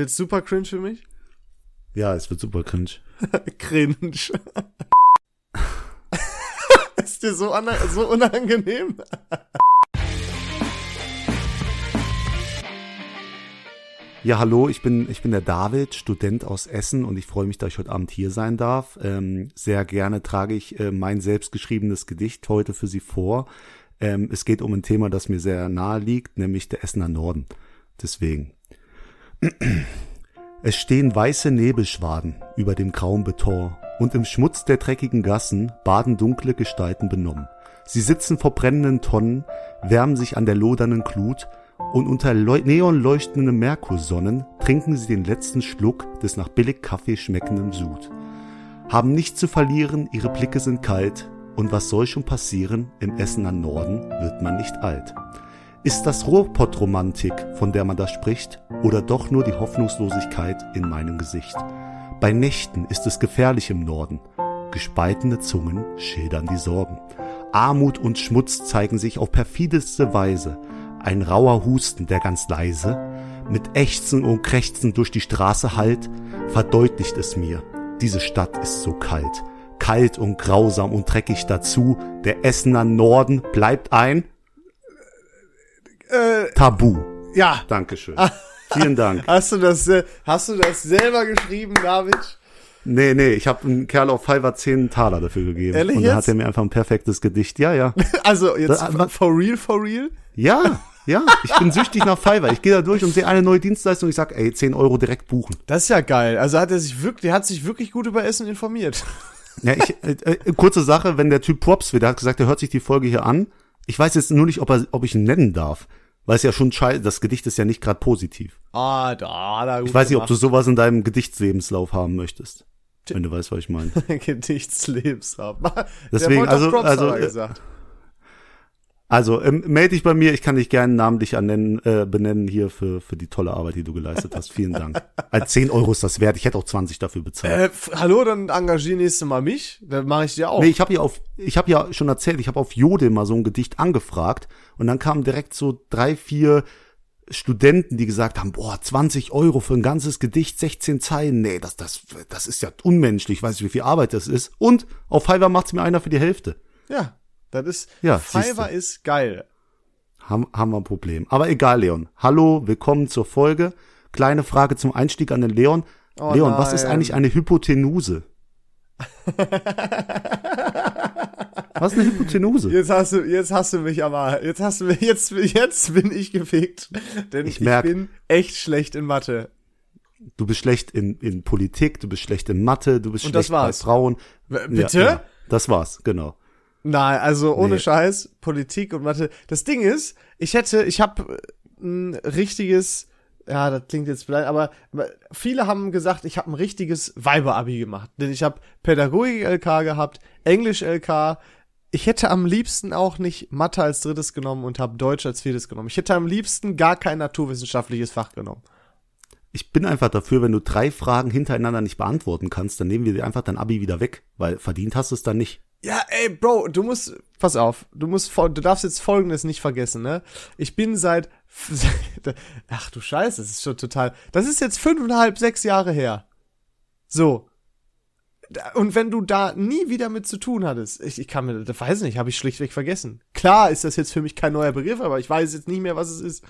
Wird's super cringe für mich? Ja, es wird super cringe. cringe. ist dir so, so unangenehm? Ja, hallo, ich bin, ich bin der David, Student aus Essen und ich freue mich, dass ich heute Abend hier sein darf. Ähm, sehr gerne trage ich äh, mein selbstgeschriebenes Gedicht heute für Sie vor. Ähm, es geht um ein Thema, das mir sehr nahe liegt, nämlich der Essener Norden. Deswegen. Es stehen weiße Nebelschwaden über dem grauen Beton und im Schmutz der dreckigen Gassen baden dunkle Gestalten benommen. Sie sitzen vor brennenden Tonnen, wärmen sich an der lodernden Glut und unter neonleuchtenden Merkursonnen trinken sie den letzten Schluck des nach billig Kaffee schmeckenden Sud. Haben nichts zu verlieren, ihre Blicke sind kalt und was soll schon passieren, im Essener Norden wird man nicht alt. Ist das Ruhrpott-Romantik, von der man da spricht, oder doch nur die Hoffnungslosigkeit in meinem Gesicht? Bei Nächten ist es gefährlich im Norden. Gespaltene Zungen schildern die Sorgen. Armut und Schmutz zeigen sich auf perfideste Weise ein rauer Husten, der ganz leise, mit Ächzen und Krächzen durch die Straße hallt, verdeutlicht es mir, diese Stadt ist so kalt, kalt und grausam und dreckig dazu, der Essener Norden bleibt ein äh, Tabu. Ja. Dankeschön. Vielen Dank. Hast du das, hast du das selber geschrieben, David? Nee, nee, ich habe einem Kerl auf Fiverr 10 Taler dafür gegeben. Ehrlich und dann hat er mir einfach ein perfektes Gedicht. Ja, ja. Also jetzt das, for real, for real? Ja, ja, ich bin süchtig nach Fiverr. Ich gehe da durch und sehe eine neue Dienstleistung und ich sag, ey, 10 Euro direkt buchen. Das ist ja geil. Also hat er sich wirklich, der hat sich wirklich gut über Essen informiert. Ja, ich, äh, äh, kurze Sache, wenn der Typ Props will, der hat gesagt, er hört sich die Folge hier an. Ich weiß jetzt nur nicht, ob, er, ob ich ihn nennen darf. Weil es ja schon scheiße, das Gedicht ist ja nicht gerade positiv. Ah, da, da. Gut ich weiß nicht, ob du sowas in deinem Gedichtslebenslauf haben möchtest. Wenn du weißt, was ich meine. Gedichtslebenslauf. Deswegen, also, also, äh, gesagt. Also ähm, melde dich bei mir, ich kann dich gerne namentlich annennen, äh, benennen hier für, für die tolle Arbeit, die du geleistet hast. Vielen Dank. Als 10 Euro ist das wert, ich hätte auch 20 dafür bezahlt. Äh, hallo, dann engagier nächste Mal mich, dann mache ich dir auch. Nee, ich habe ja auf, ich habe ja schon erzählt, ich habe auf Jode mal so ein Gedicht angefragt und dann kamen direkt so drei, vier Studenten, die gesagt haben, boah, 20 Euro für ein ganzes Gedicht, 16 Zeilen, nee, das, das, das ist ja unmenschlich, ich weiß nicht, wie viel Arbeit das ist. Und auf Fiverr macht's mir einer für die Hälfte. Ja, das ist, ja, Fiverr ist geil. Haben, haben wir ein Problem. Aber egal, Leon. Hallo, willkommen zur Folge. Kleine Frage zum Einstieg an den Leon. Oh Leon, nein. was ist eigentlich eine Hypotenuse? Was ist eine Hypotenuse? Jetzt hast du, jetzt hast du mich aber, jetzt hast du mich, jetzt, jetzt bin ich gefickt. Denn ich, merk, ich bin echt schlecht in Mathe. Du bist schlecht in, in Politik, du bist schlecht in Mathe, du bist Und schlecht bei Frauen. Bitte? Ja, ja, das war's, genau. Nein, also ohne nee. Scheiß, Politik und Mathe. Das Ding ist, ich hätte, ich habe ein richtiges, ja, das klingt jetzt vielleicht, aber viele haben gesagt, ich habe ein richtiges Weiber-Abi gemacht. Denn ich habe Pädagogik-LK gehabt, Englisch-LK. Ich hätte am liebsten auch nicht Mathe als drittes genommen und habe Deutsch als viertes genommen. Ich hätte am liebsten gar kein naturwissenschaftliches Fach genommen. Ich bin einfach dafür, wenn du drei Fragen hintereinander nicht beantworten kannst, dann nehmen wir dir einfach dein Abi wieder weg, weil verdient hast du es dann nicht. Ja, ey, Bro, du musst, pass auf, du musst, du darfst jetzt Folgendes nicht vergessen, ne? Ich bin seit, ach du Scheiße, das ist schon total, das ist jetzt fünfeinhalb, sechs Jahre her. So. Und wenn du da nie wieder mit zu tun hattest, ich, ich kann mir, das weiß nicht, habe ich schlichtweg vergessen. Klar ist das jetzt für mich kein neuer Begriff, aber ich weiß jetzt nicht mehr, was es ist.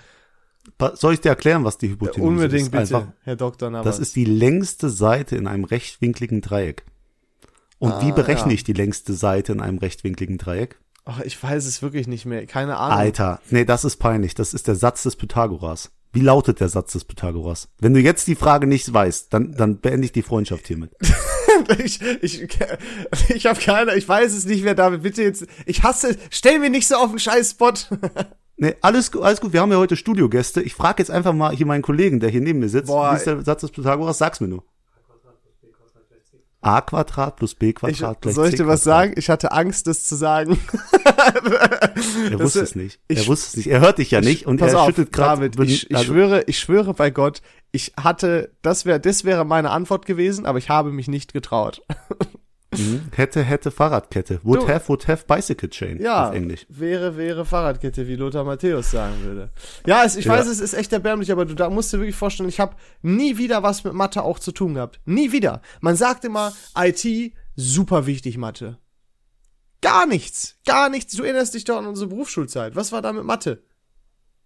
Soll ich dir erklären, was die Hypotenuse ja, unbedingt, ist? Unbedingt, bitte, Einfach, Herr Dr. Navas. Das ist die längste Seite in einem rechtwinkligen Dreieck. Und ah, wie berechne ja. ich die längste Seite in einem rechtwinkligen Dreieck? Ach, ich weiß es wirklich nicht mehr. Keine Ahnung. Alter, nee, das ist peinlich. Das ist der Satz des Pythagoras. Wie lautet der Satz des Pythagoras? Wenn du jetzt die Frage nicht weißt, dann, dann beende ich die Freundschaft hiermit. ich, ich, ich habe keine, ich weiß es nicht mehr, David. Bitte jetzt, ich hasse, stell mir nicht so auf den Scheiß-Spot. nee, alles, alles gut. Wir haben ja heute Studiogäste. Ich frage jetzt einfach mal hier meinen Kollegen, der hier neben mir sitzt. Boah, wie ist der Satz des Pythagoras? Sag's mir nur a Quadrat plus b Quadrat ich, gleich Soll ich dir was sagen? Ich hatte Angst, das zu sagen. er wusste das, es nicht. Er ich, wusste es nicht. Er hört dich ja ich, nicht und er auf, schüttelt gerade. Ich, ich also, schwöre, ich schwöre bei Gott, ich hatte, das wäre, das wäre meine Antwort gewesen, aber ich habe mich nicht getraut. Mhm. Hätte, hätte Fahrradkette. Would Du- have, would have bicycle chain. Ja, Auf Englisch. wäre, wäre Fahrradkette, wie Lothar Matthäus sagen würde. Ja, es, ich Ja. weiß, es ist echt erbärmlich, aber du da musst dir wirklich vorstellen, ich habe nie wieder was mit Mathe auch zu tun gehabt. Nie wieder. Man sagt immer, IT, super wichtig, Mathe. Gar nichts. Gar nichts. Du erinnerst dich doch an unsere Berufsschulzeit. Was war da mit Mathe?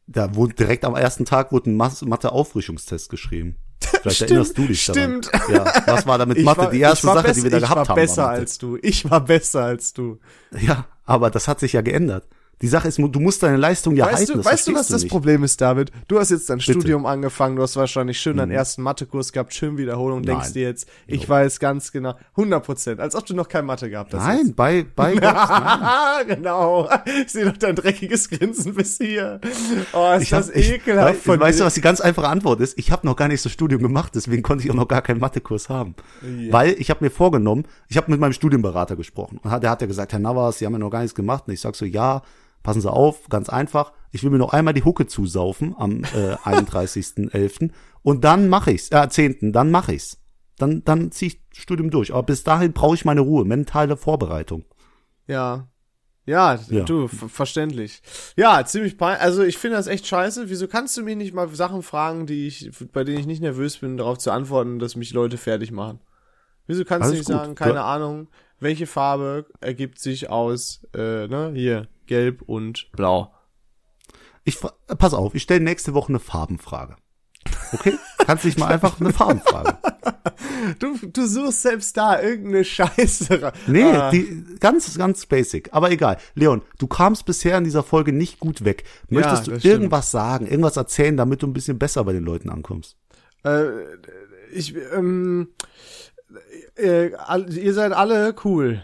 Da wurde direkt am ersten Tag wurde ein Mathe-Auffrischungstest geschrieben. Vielleicht Stimmt, erinnerst du dich stimmt. daran. Ja, was war da mit Mathe? war- die erste ich Sache, besser, die wir da ich gehabt haben. besser war Mathe. als du. Ich war besser als du. Ja, aber das hat sich ja geändert. Die Sache ist, du musst deine Leistung ja weißt halten. du, weißt du, was verstehst das nicht. Problem ist, David? Du hast jetzt dein Bitte. Mhm. Studium angefangen, du hast wahrscheinlich schön deinen ersten Mathekurs gehabt, schön Wiederholung, denkst Nein. dir jetzt, ich weiß ganz genau, 100 Prozent, als ob du noch kein Mathe gehabt hast. Nein, bei, bei Gott. Ah, genau. Ich sehe doch dein dreckiges Grinsen bis hier. Oh, ist Ich das hab, ekelhaft ich, von weißt du, was die ganz einfache Antwort ist? Ich habe noch gar nicht das Studium gemacht, deswegen konnte ich auch noch gar keinen Mathekurs haben. Ja. Weil ich habe mir vorgenommen, ich habe mit meinem Studienberater gesprochen und der hat ja gesagt, Herr Navas, Sie haben ja noch gar nichts gemacht. Und ich sag so, ja, passen Sie auf, ganz einfach. Ich will mir noch einmal die Hucke zusaufen am äh, 31.11. und dann mache ich's, äh, 10. dann mache ich's. Dann, dann ziehe ich Studium durch. Aber bis dahin brauche ich meine Ruhe, mentale Vorbereitung. Ja. Ja, Ja. du, ver- verständlich. Ja, ziemlich pein Also ich finde das echt scheiße. Wieso kannst du mich nicht mal Sachen fragen, die ich, bei denen ich nicht nervös bin, darauf zu antworten, dass mich Leute fertig machen? Wieso kannst Alles du nicht gut. sagen, keine Du- Ahnung, welche Farbe ergibt sich aus, äh, ne, hier, gelb und blau? Ich, äh, pass auf, ich stelle nächste Woche eine Farbenfrage. Okay? Kannst dich mal einfach eine Farbenfrage. Du, du suchst selbst da irgendeine Scheiße. Nee, Ah. die, ganz, ganz basic. Aber egal. Leon, du kamst bisher in dieser Folge nicht gut weg. Möchtest Ja, du das stimmt. irgendwas sagen, irgendwas erzählen, damit du ein bisschen besser bei den Leuten ankommst? Äh, ich, ähm, äh, ihr seid alle cool.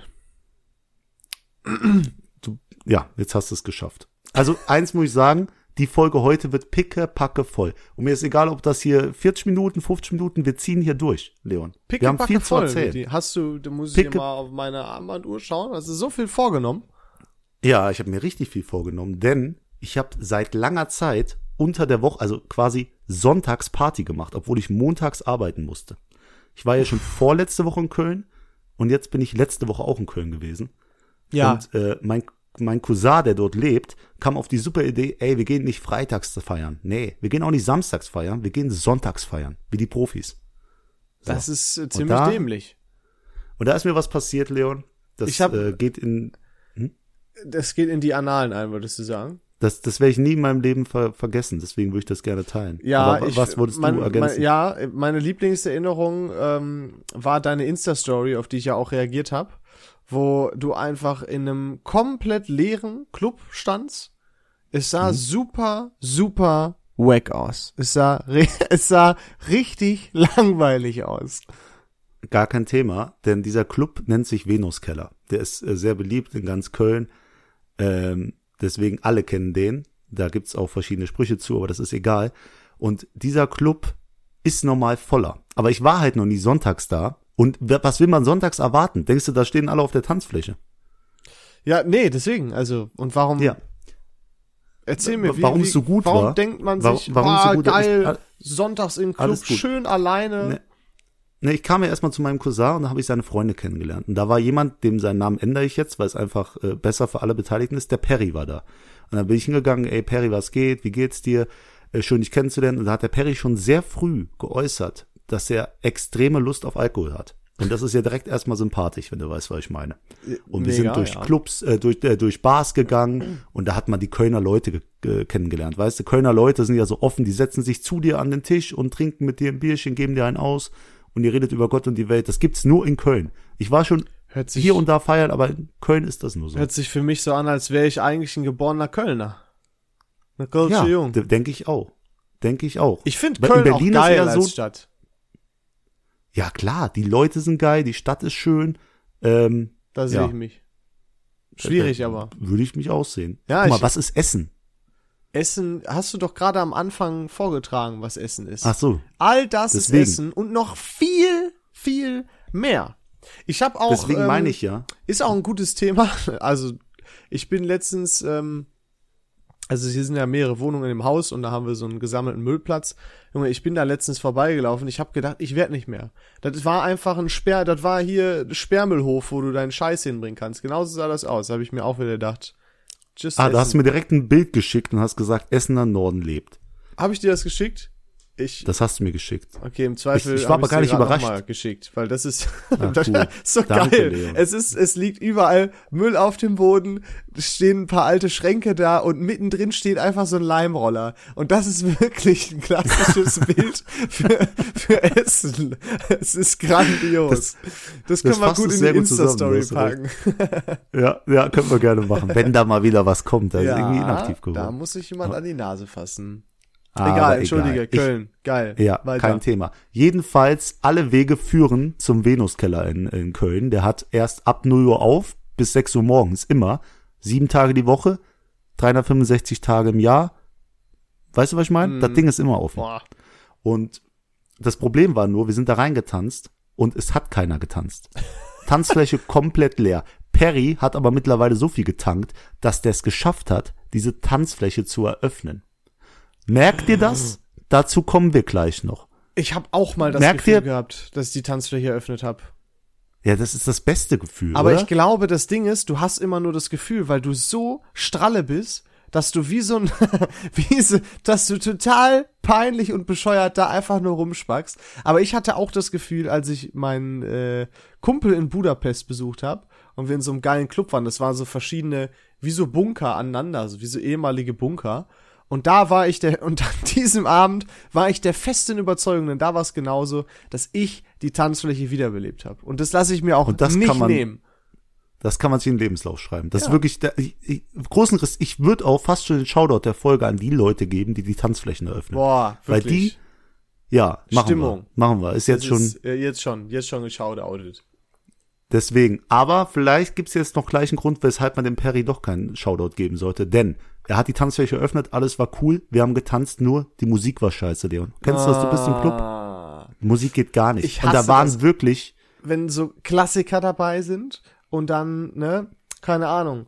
Du, ja, jetzt hast du es geschafft. Also eins muss ich sagen, die Folge heute wird picke, packe voll. Und mir ist egal, ob das hier 40 Minuten, 50 Minuten, wir ziehen hier durch, Leon. wir haben viel zu voll. erzählen. Die- Hast du, da muss ich Picke- mal auf meine Armbanduhr schauen. Hast du so viel vorgenommen? Ja, ich habe mir richtig viel vorgenommen, denn ich habe seit langer Zeit unter der Woche, also quasi sonntags Party gemacht, obwohl ich montags arbeiten musste. Ich war ja schon vorletzte Woche in Köln und jetzt bin ich letzte Woche auch in Köln gewesen. Und äh, mein, mein Cousin, der dort lebt, kam auf die super Idee, ey, wir gehen nicht freitags feiern. Nee, wir gehen auch nicht samstags feiern, wir gehen sonntags feiern, wie die Profis. das ist äh, ziemlich da- dämlich. Und da ist mir was passiert, Leon. Das Ich hab- äh, geht in, Das geht in die Annalen ein, würdest du sagen? Das, das werde ich nie in meinem Leben ver vergessen, deswegen würde ich das gerne teilen. Ja, Aber ich, was würdest mein, du ergänzen? Mein, ja, meine Lieblingserinnerung ähm, war deine Insta-Story, auf die ich ja auch reagiert habe, wo du einfach in einem komplett leeren Club standst. Es Mhm. sah super, super wack aus. Es sah, es sah richtig langweilig aus. Gar kein Thema, denn dieser Club nennt sich Venuskeller. Der ist äh, sehr beliebt in ganz Köln. Ähm, deswegen alle kennen den. Da gibt's auch verschiedene Sprüche zu, aber das ist egal. Und dieser Club ist normal voller. Aber ich war halt noch nie sonntags da. Und was will man sonntags erwarten? Denkst du, da stehen alle auf der Tanzfläche? Ja, nee, deswegen, also, und warum, Ja. erzähl mir, wie, Warum es so gut warum war? denkt man Warum- sich, warum so ah, gut ist? geil, All- sonntags im Club, schön alleine. Nee. Ne, ich kam ja erstmal zu meinem Cousin und da habe ich seine Freunde kennengelernt. Und da war jemand, dem seinen Namen ändere ich jetzt, weil es einfach äh, besser für alle Beteiligten ist, der Perry war da. Und dann bin ich hingegangen, ey Perry, was geht? Wie geht's dir? Äh, schön, dich kennenzulernen. Und da hat der Perry schon sehr früh geäußert, dass er extreme Lust auf Alkohol hat. Und das ist ja direkt erstmal sympathisch, wenn du weißt, was ich meine. Und wir Mega, sind durch ja. Clubs, äh, durch, äh, durch Bars gegangen und da hat man die Kölner Leute ge ge kennengelernt. Weißt du, Kölner Leute sind ja so offen, die setzen sich zu dir an den Tisch und trinken mit dir ein Bierchen, geben dir einen aus und ihr redet über Gott und die Welt. Das gibt's nur in Köln. Ich war schon sich, hier und da feiern, aber in Köln ist das nur so. hört sich für mich so an, als wäre ich eigentlich ein geborener Kölner. Eine Kölsche ja, Jung. denke ich auch. Denke ich auch. Ich finde Köln auch geil eher als so- Stadt. Ja klar, die Leute sind geil, die Stadt ist schön. Ähm, Da sehe Ja. ich mich. Schwierig da aber. Würde ich mich aussehen. Ja, Guck mal, was ist Essen? Essen, hast du doch gerade am Anfang vorgetragen, was Essen ist. Ach so. All das Deswegen. ist Essen und noch viel, viel mehr. Ich habe auch. Deswegen ähm, meine ich ja. Ist auch ein gutes Thema. Also, ich bin letztens ähm, also hier sind ja mehrere Wohnungen im Haus und da haben wir so einen gesammelten Müllplatz. Junge, ich bin da letztens vorbeigelaufen, ich habe gedacht, ich werde nicht mehr. Das war einfach ein Sperr, das war hier Sperrmüllhof, wo du deinen Scheiß hinbringen kannst. Genauso sah das aus, habe ich mir auch wieder gedacht. Just ah, da hast du mir direkt ein Bild geschickt und hast gesagt, Essener Norden lebt. Habe ich dir das geschickt? Ich, das hast du mir geschickt. Okay, im Zweifel. Ich, ich war aber gar nicht überrascht. geschickt, weil das ist, Ach, das ist so Danke, geil. Leon. Es ist, es liegt überall Müll auf dem Boden, stehen ein paar alte Schränke da und mittendrin steht einfach so ein Leimroller. Und das ist wirklich ein klassisches Bild für, für Essen. Es ist grandios. Das, das können wir gut in die Insta-Story packen. ja, ja, können wir gerne machen. Wenn da mal wieder was kommt, da ja, ist irgendwie inaktiv geworden. Da muss sich jemand an die Nase fassen. Egal, entschuldige, egal. Köln, ich, geil. Ja, Weiter. kein Thema. Jedenfalls, alle Wege führen zum Venuskeller in, in Köln. Der hat erst ab 0 Uhr auf bis 6 Uhr morgens, immer. Sieben Tage die Woche, 365 Tage im Jahr. Weißt du, was ich meine? Mm. Das Ding ist immer offen. Boah. Und das Problem war nur, wir sind da reingetanzt und es hat keiner getanzt. Tanzfläche komplett leer. Perry hat aber mittlerweile so viel getankt, dass der es geschafft hat, diese Tanzfläche zu eröffnen. Merkt ihr das? Dazu kommen wir gleich noch. Ich habe auch mal das Merkt Gefühl ihr? gehabt, dass ich die Tanzfläche eröffnet habe. Ja, das ist das beste Gefühl. Aber oder? ich glaube, das Ding ist, du hast immer nur das Gefühl, weil du so stralle bist, dass du wie so ein, wie so, dass du total peinlich und bescheuert da einfach nur rumspackst. Aber ich hatte auch das Gefühl, als ich meinen äh, Kumpel in Budapest besucht habe und wir in so einem geilen Club waren, das waren so verschiedene, wie so Bunker aneinander, so wie so ehemalige Bunker. Und da war ich der, und an diesem Abend war ich der festen Überzeugung, denn da war es genauso, dass ich die Tanzfläche wiederbelebt habe. Und das lasse ich mir auch und das nicht kann man, nehmen. Das kann man sich in den Lebenslauf schreiben. Das ja. ist wirklich, der, ich, ich, großen Riss, ich würde auch fast schon den Shoutout der Folge an die Leute geben, die die Tanzflächen eröffnen. Boah, wirklich. Weil die, ja, machen Stimmung. wir. Machen wir. Ist jetzt schon. Ist, äh, jetzt schon, jetzt schon geshoutoutet. Deswegen. Aber vielleicht gibt's jetzt noch gleich einen Grund, weshalb man dem Perry doch keinen Shoutout geben sollte. Denn er hat die Tanzfläche eröffnet, alles war cool, wir haben getanzt, nur die Musik war scheiße, Leon. Kennst du das? Du bist im Club. Ah. Musik geht gar nicht. Ich und da waren das, wirklich. Wenn so Klassiker dabei sind und dann, ne, keine Ahnung,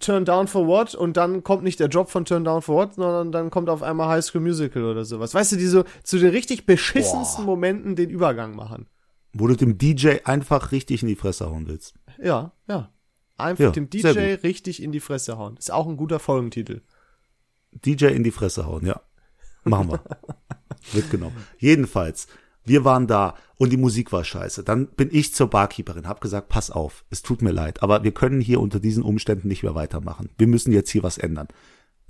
Turn Down for What und dann kommt nicht der Job von Turn Down for What, sondern dann kommt auf einmal High School Musical oder sowas. Weißt du, die so zu den richtig beschissensten Boah. Momenten den Übergang machen. Wo du dem DJ einfach richtig in die Fresse hauen willst. Ja, ja. Einfach ja, dem DJ richtig in die Fresse hauen. Ist auch ein guter Folgentitel. DJ in die Fresse hauen, ja. Machen wir. Wird genommen. Jedenfalls, wir waren da und die Musik war scheiße. Dann bin ich zur Barkeeperin, hab gesagt, pass auf, es tut mir leid, aber wir können hier unter diesen Umständen nicht mehr weitermachen. Wir müssen jetzt hier was ändern.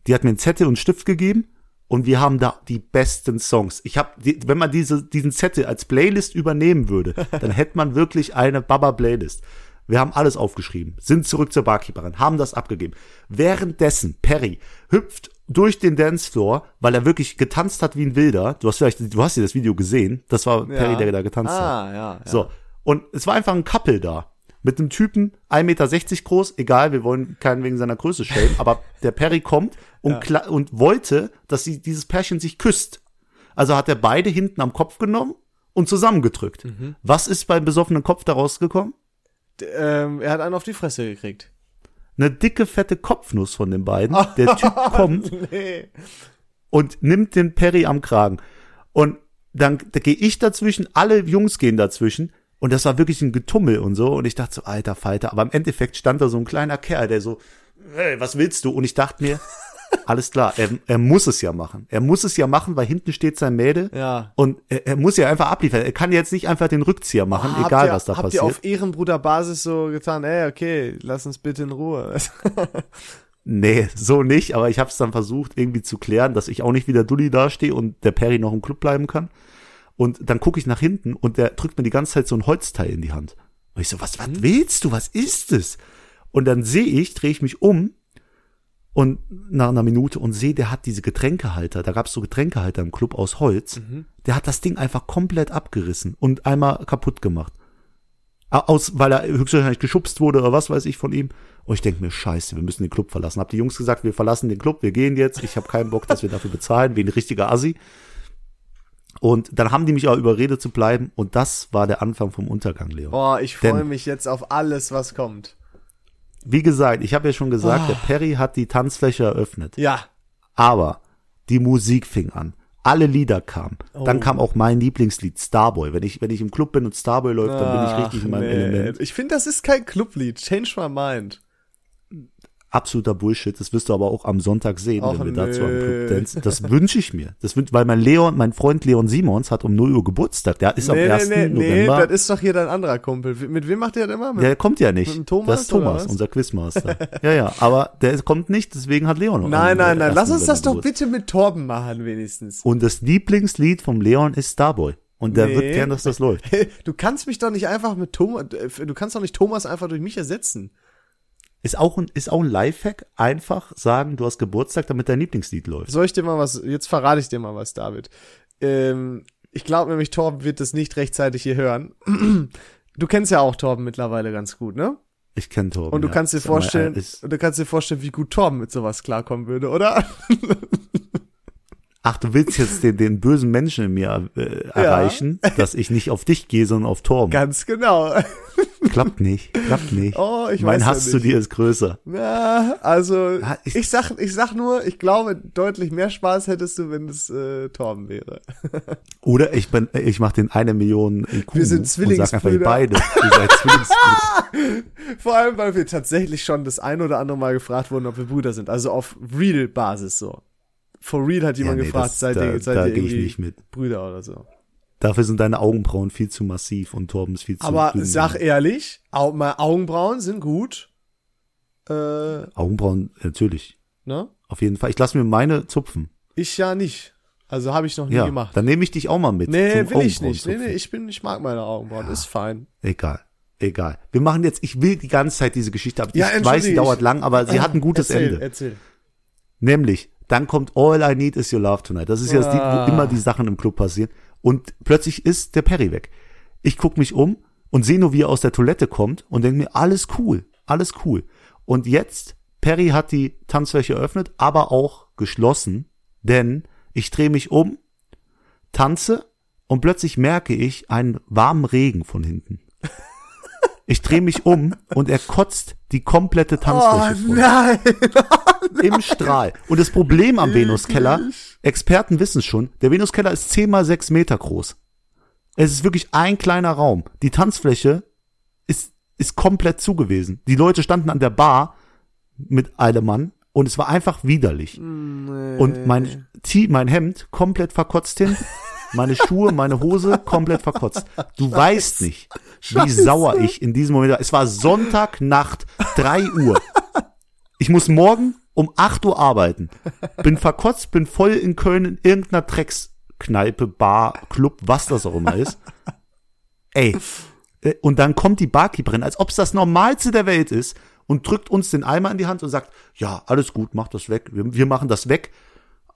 Die hat mir einen Zettel und einen Stift gegeben und wir haben da die besten Songs. Ich habe, wenn man diese, diesen Zettel als Playlist übernehmen würde, dann hätte man wirklich eine Baba-Playlist. Wir haben alles aufgeschrieben, sind zurück zur Barkeeperin, haben das abgegeben. Währenddessen, Perry hüpft durch den Dancefloor, weil er wirklich getanzt hat wie ein Wilder. Du hast vielleicht, du hast ja das Video gesehen. Das war ja. Perry, der da getanzt ah, hat. Ja, ja. So. Und es war einfach ein Couple da. Mit einem Typen, 1,60 Meter groß, egal, wir wollen keinen wegen seiner Größe stellen, aber der Perry kommt und, ja. und wollte, dass sie, dieses Pärchen sich küsst. Also hat er beide hinten am Kopf genommen und zusammengedrückt. Mhm. Was ist beim besoffenen Kopf da rausgekommen? Ähm, er hat einen auf die Fresse gekriegt. Eine dicke, fette Kopfnuss von den beiden. Der Typ kommt nee. und nimmt den Perry am Kragen. Und dann da gehe ich dazwischen, alle Jungs gehen dazwischen. Und das war wirklich ein Getummel und so. Und ich dachte so, alter Falter. Aber im Endeffekt stand da so ein kleiner Kerl, der so, hey, was willst du? Und ich dachte mir, alles klar, er, er muss es ja machen. Er muss es ja machen, weil hinten steht sein Mädel. Ja. Und er, er muss ja einfach abliefern. Er kann jetzt nicht einfach den Rückzieher machen, oh, egal ihr, was da habt passiert. Habt ihr auf Ehrenbruderbasis so getan, ey, okay, lass uns bitte in Ruhe. nee, so nicht, aber ich habe es dann versucht irgendwie zu klären, dass ich auch nicht wieder Dulli dastehe und der Perry noch im Club bleiben kann. Und dann gucke ich nach hinten und der drückt mir die ganze Zeit so ein Holzteil in die Hand. Und ich so, was, was hm? willst du? Was ist es? Und dann sehe ich, drehe ich mich um und nach einer Minute und sehe, der hat diese Getränkehalter, da gab es so Getränkehalter im Club aus Holz, mhm. der hat das Ding einfach komplett abgerissen und einmal kaputt gemacht. Aus, weil er höchstwahrscheinlich geschubst wurde oder was weiß ich von ihm. Und ich denke mir, scheiße, wir müssen den Club verlassen. Hab die Jungs gesagt, wir verlassen den Club, wir gehen jetzt. Ich habe keinen Bock, dass wir dafür bezahlen, wie ein richtiger Assi. Und dann haben die mich auch überredet zu bleiben und das war der Anfang vom Untergang, Leo. Boah, ich freue mich jetzt auf alles, was kommt wie gesagt, ich habe ja schon gesagt, oh. der Perry hat die Tanzfläche eröffnet. Ja. Aber die Musik fing an. Alle Lieder kamen. Oh. Dann kam auch mein Lieblingslied, Starboy. Wenn ich, wenn ich im Club bin und Starboy läuft, dann bin ich richtig in meinem nee. Element. Ich finde, das ist kein Clublied. Change my mind. Absoluter Bullshit. Das wirst du aber auch am Sonntag sehen, Och, wenn wir dazu am nö. Club dancen. Das wünsche ich mir. Das wünsch, weil mein Leon, mein Freund Leon Simons hat um 0 Uhr Geburtstag. Der ist am nee, 1. nee, nee, nee, November. das ist doch hier dein anderer Kumpel. Mit wem macht der das immer? Mit der kommt ja nicht. Mit Thomas, das ist oder Thomas, was? unser Quizmaster. ja, ja, aber der kommt nicht, deswegen hat Leon noch nein, am nein, nein. 1. Lass uns das doch bitte mit Torben machen, wenigstens. Und das Lieblingslied vom Leon ist Starboy. Und der Nee. wird gern, dass das läuft. Du kannst mich doch nicht einfach mit Thomas, du kannst doch nicht Thomas einfach durch mich ersetzen. Ist auch ein, ist auch ein Lifehack. Einfach sagen, du hast Geburtstag, damit dein Lieblingslied läuft. Soll ich dir mal was, jetzt verrate ich dir mal was, David. Ähm, ich glaube nämlich, Torben wird das nicht rechtzeitig hier hören. Du kennst ja auch Torben mittlerweile ganz gut, ne? Ich kenne Torben. Und du ja. kannst dir vorstellen, du kannst dir vorstellen, wie gut Torben mit sowas klarkommen würde, oder? ach, du willst jetzt den, den bösen Menschen in mir äh, erreichen, dass ich nicht auf dich gehe, sondern auf Torben. Ganz genau. Klappt nicht, klappt nicht. Oh, ich mein weiß ja Hass zu nicht. dir ist größer. Ja, also Ja, ich- ich, sag, ich sag nur, ich glaube, deutlich mehr Spaß hättest du, wenn es äh, Torben wäre. Oder ich bin, ich mach den eine Million IQ Wir sind und sag einfach Zwillingsbrüder. beide. Ihr seid Zwillingsbrüder. Vor allem, weil wir tatsächlich schon das ein oder andere Mal gefragt wurden, ob wir Brüder sind. Also auf Real-Basis so. For real hat jemand nee, gefragt, das- seid da- ihr, seid da ihr irgendwie nicht mit. Brüder oder so. Dafür sind deine Augenbrauen viel zu massiv und Torbens viel zu Aber dünn. sag ehrlich, Augenbrauen sind gut. Äh, Augenbrauen, natürlich. ne? Auf jeden Fall. Ich lasse mir meine zupfen. Ich ja nicht. Also habe ich noch nie Ja, gemacht. dann nehme ich dich auch mal mit. Nee, will ich nicht. Nee, nee, ich bin, ich mag meine Augenbrauen. Ist fein. Egal. Egal. Wir machen jetzt, ich will die ganze Zeit diese Geschichte ab. Ja, ich weiß, sie dauert lang, aber sie hat ein gutes erzähl, Ende. Erzähl. Nämlich, dann kommt All I Need Is Your Love Tonight. Das ist ja das Lied, Ah. wo immer die Sachen im Club passieren. Und plötzlich ist der Perry weg. Ich guck mich um und sehe nur, wie er aus der Toilette kommt und denke mir, alles cool, alles cool. Und jetzt, Perry hat die Tanzfläche eröffnet, aber auch geschlossen, denn ich drehe mich um, tanze und plötzlich merke ich einen warmen Regen von hinten. Ich drehe mich um und er kotzt die komplette Tanzfläche Oh, nein. im Strahl. Und das Problem am Venuskeller, Experten wissen es schon, der Venuskeller ist 10 mal 6 Meter groß. Es ist wirklich ein kleiner Raum. Die Tanzfläche ist, ist komplett zugewiesen. Die Leute standen an der Bar mit einem Mann und es war einfach widerlich. Und mein, Tee, mein Hemd komplett verkotzt hin. Meine Schuhe, meine Hose komplett verkotzt. Du weißt nicht, wie Scheiße. sauer ich in diesem Moment war. Es war Sonntagnacht, 3 Uhr. Ich muss morgen um 8 Uhr arbeiten. Bin verkotzt, bin voll in Köln in irgendeiner Dreckskneipe, Bar, Club, was das auch immer ist. Ey. Äh, Und dann kommt die Barkeeperin, als ob es das Normalste der Welt ist, und drückt uns den Eimer in die Hand und sagt, ja, alles gut, mach das weg. Wir, wir machen das weg.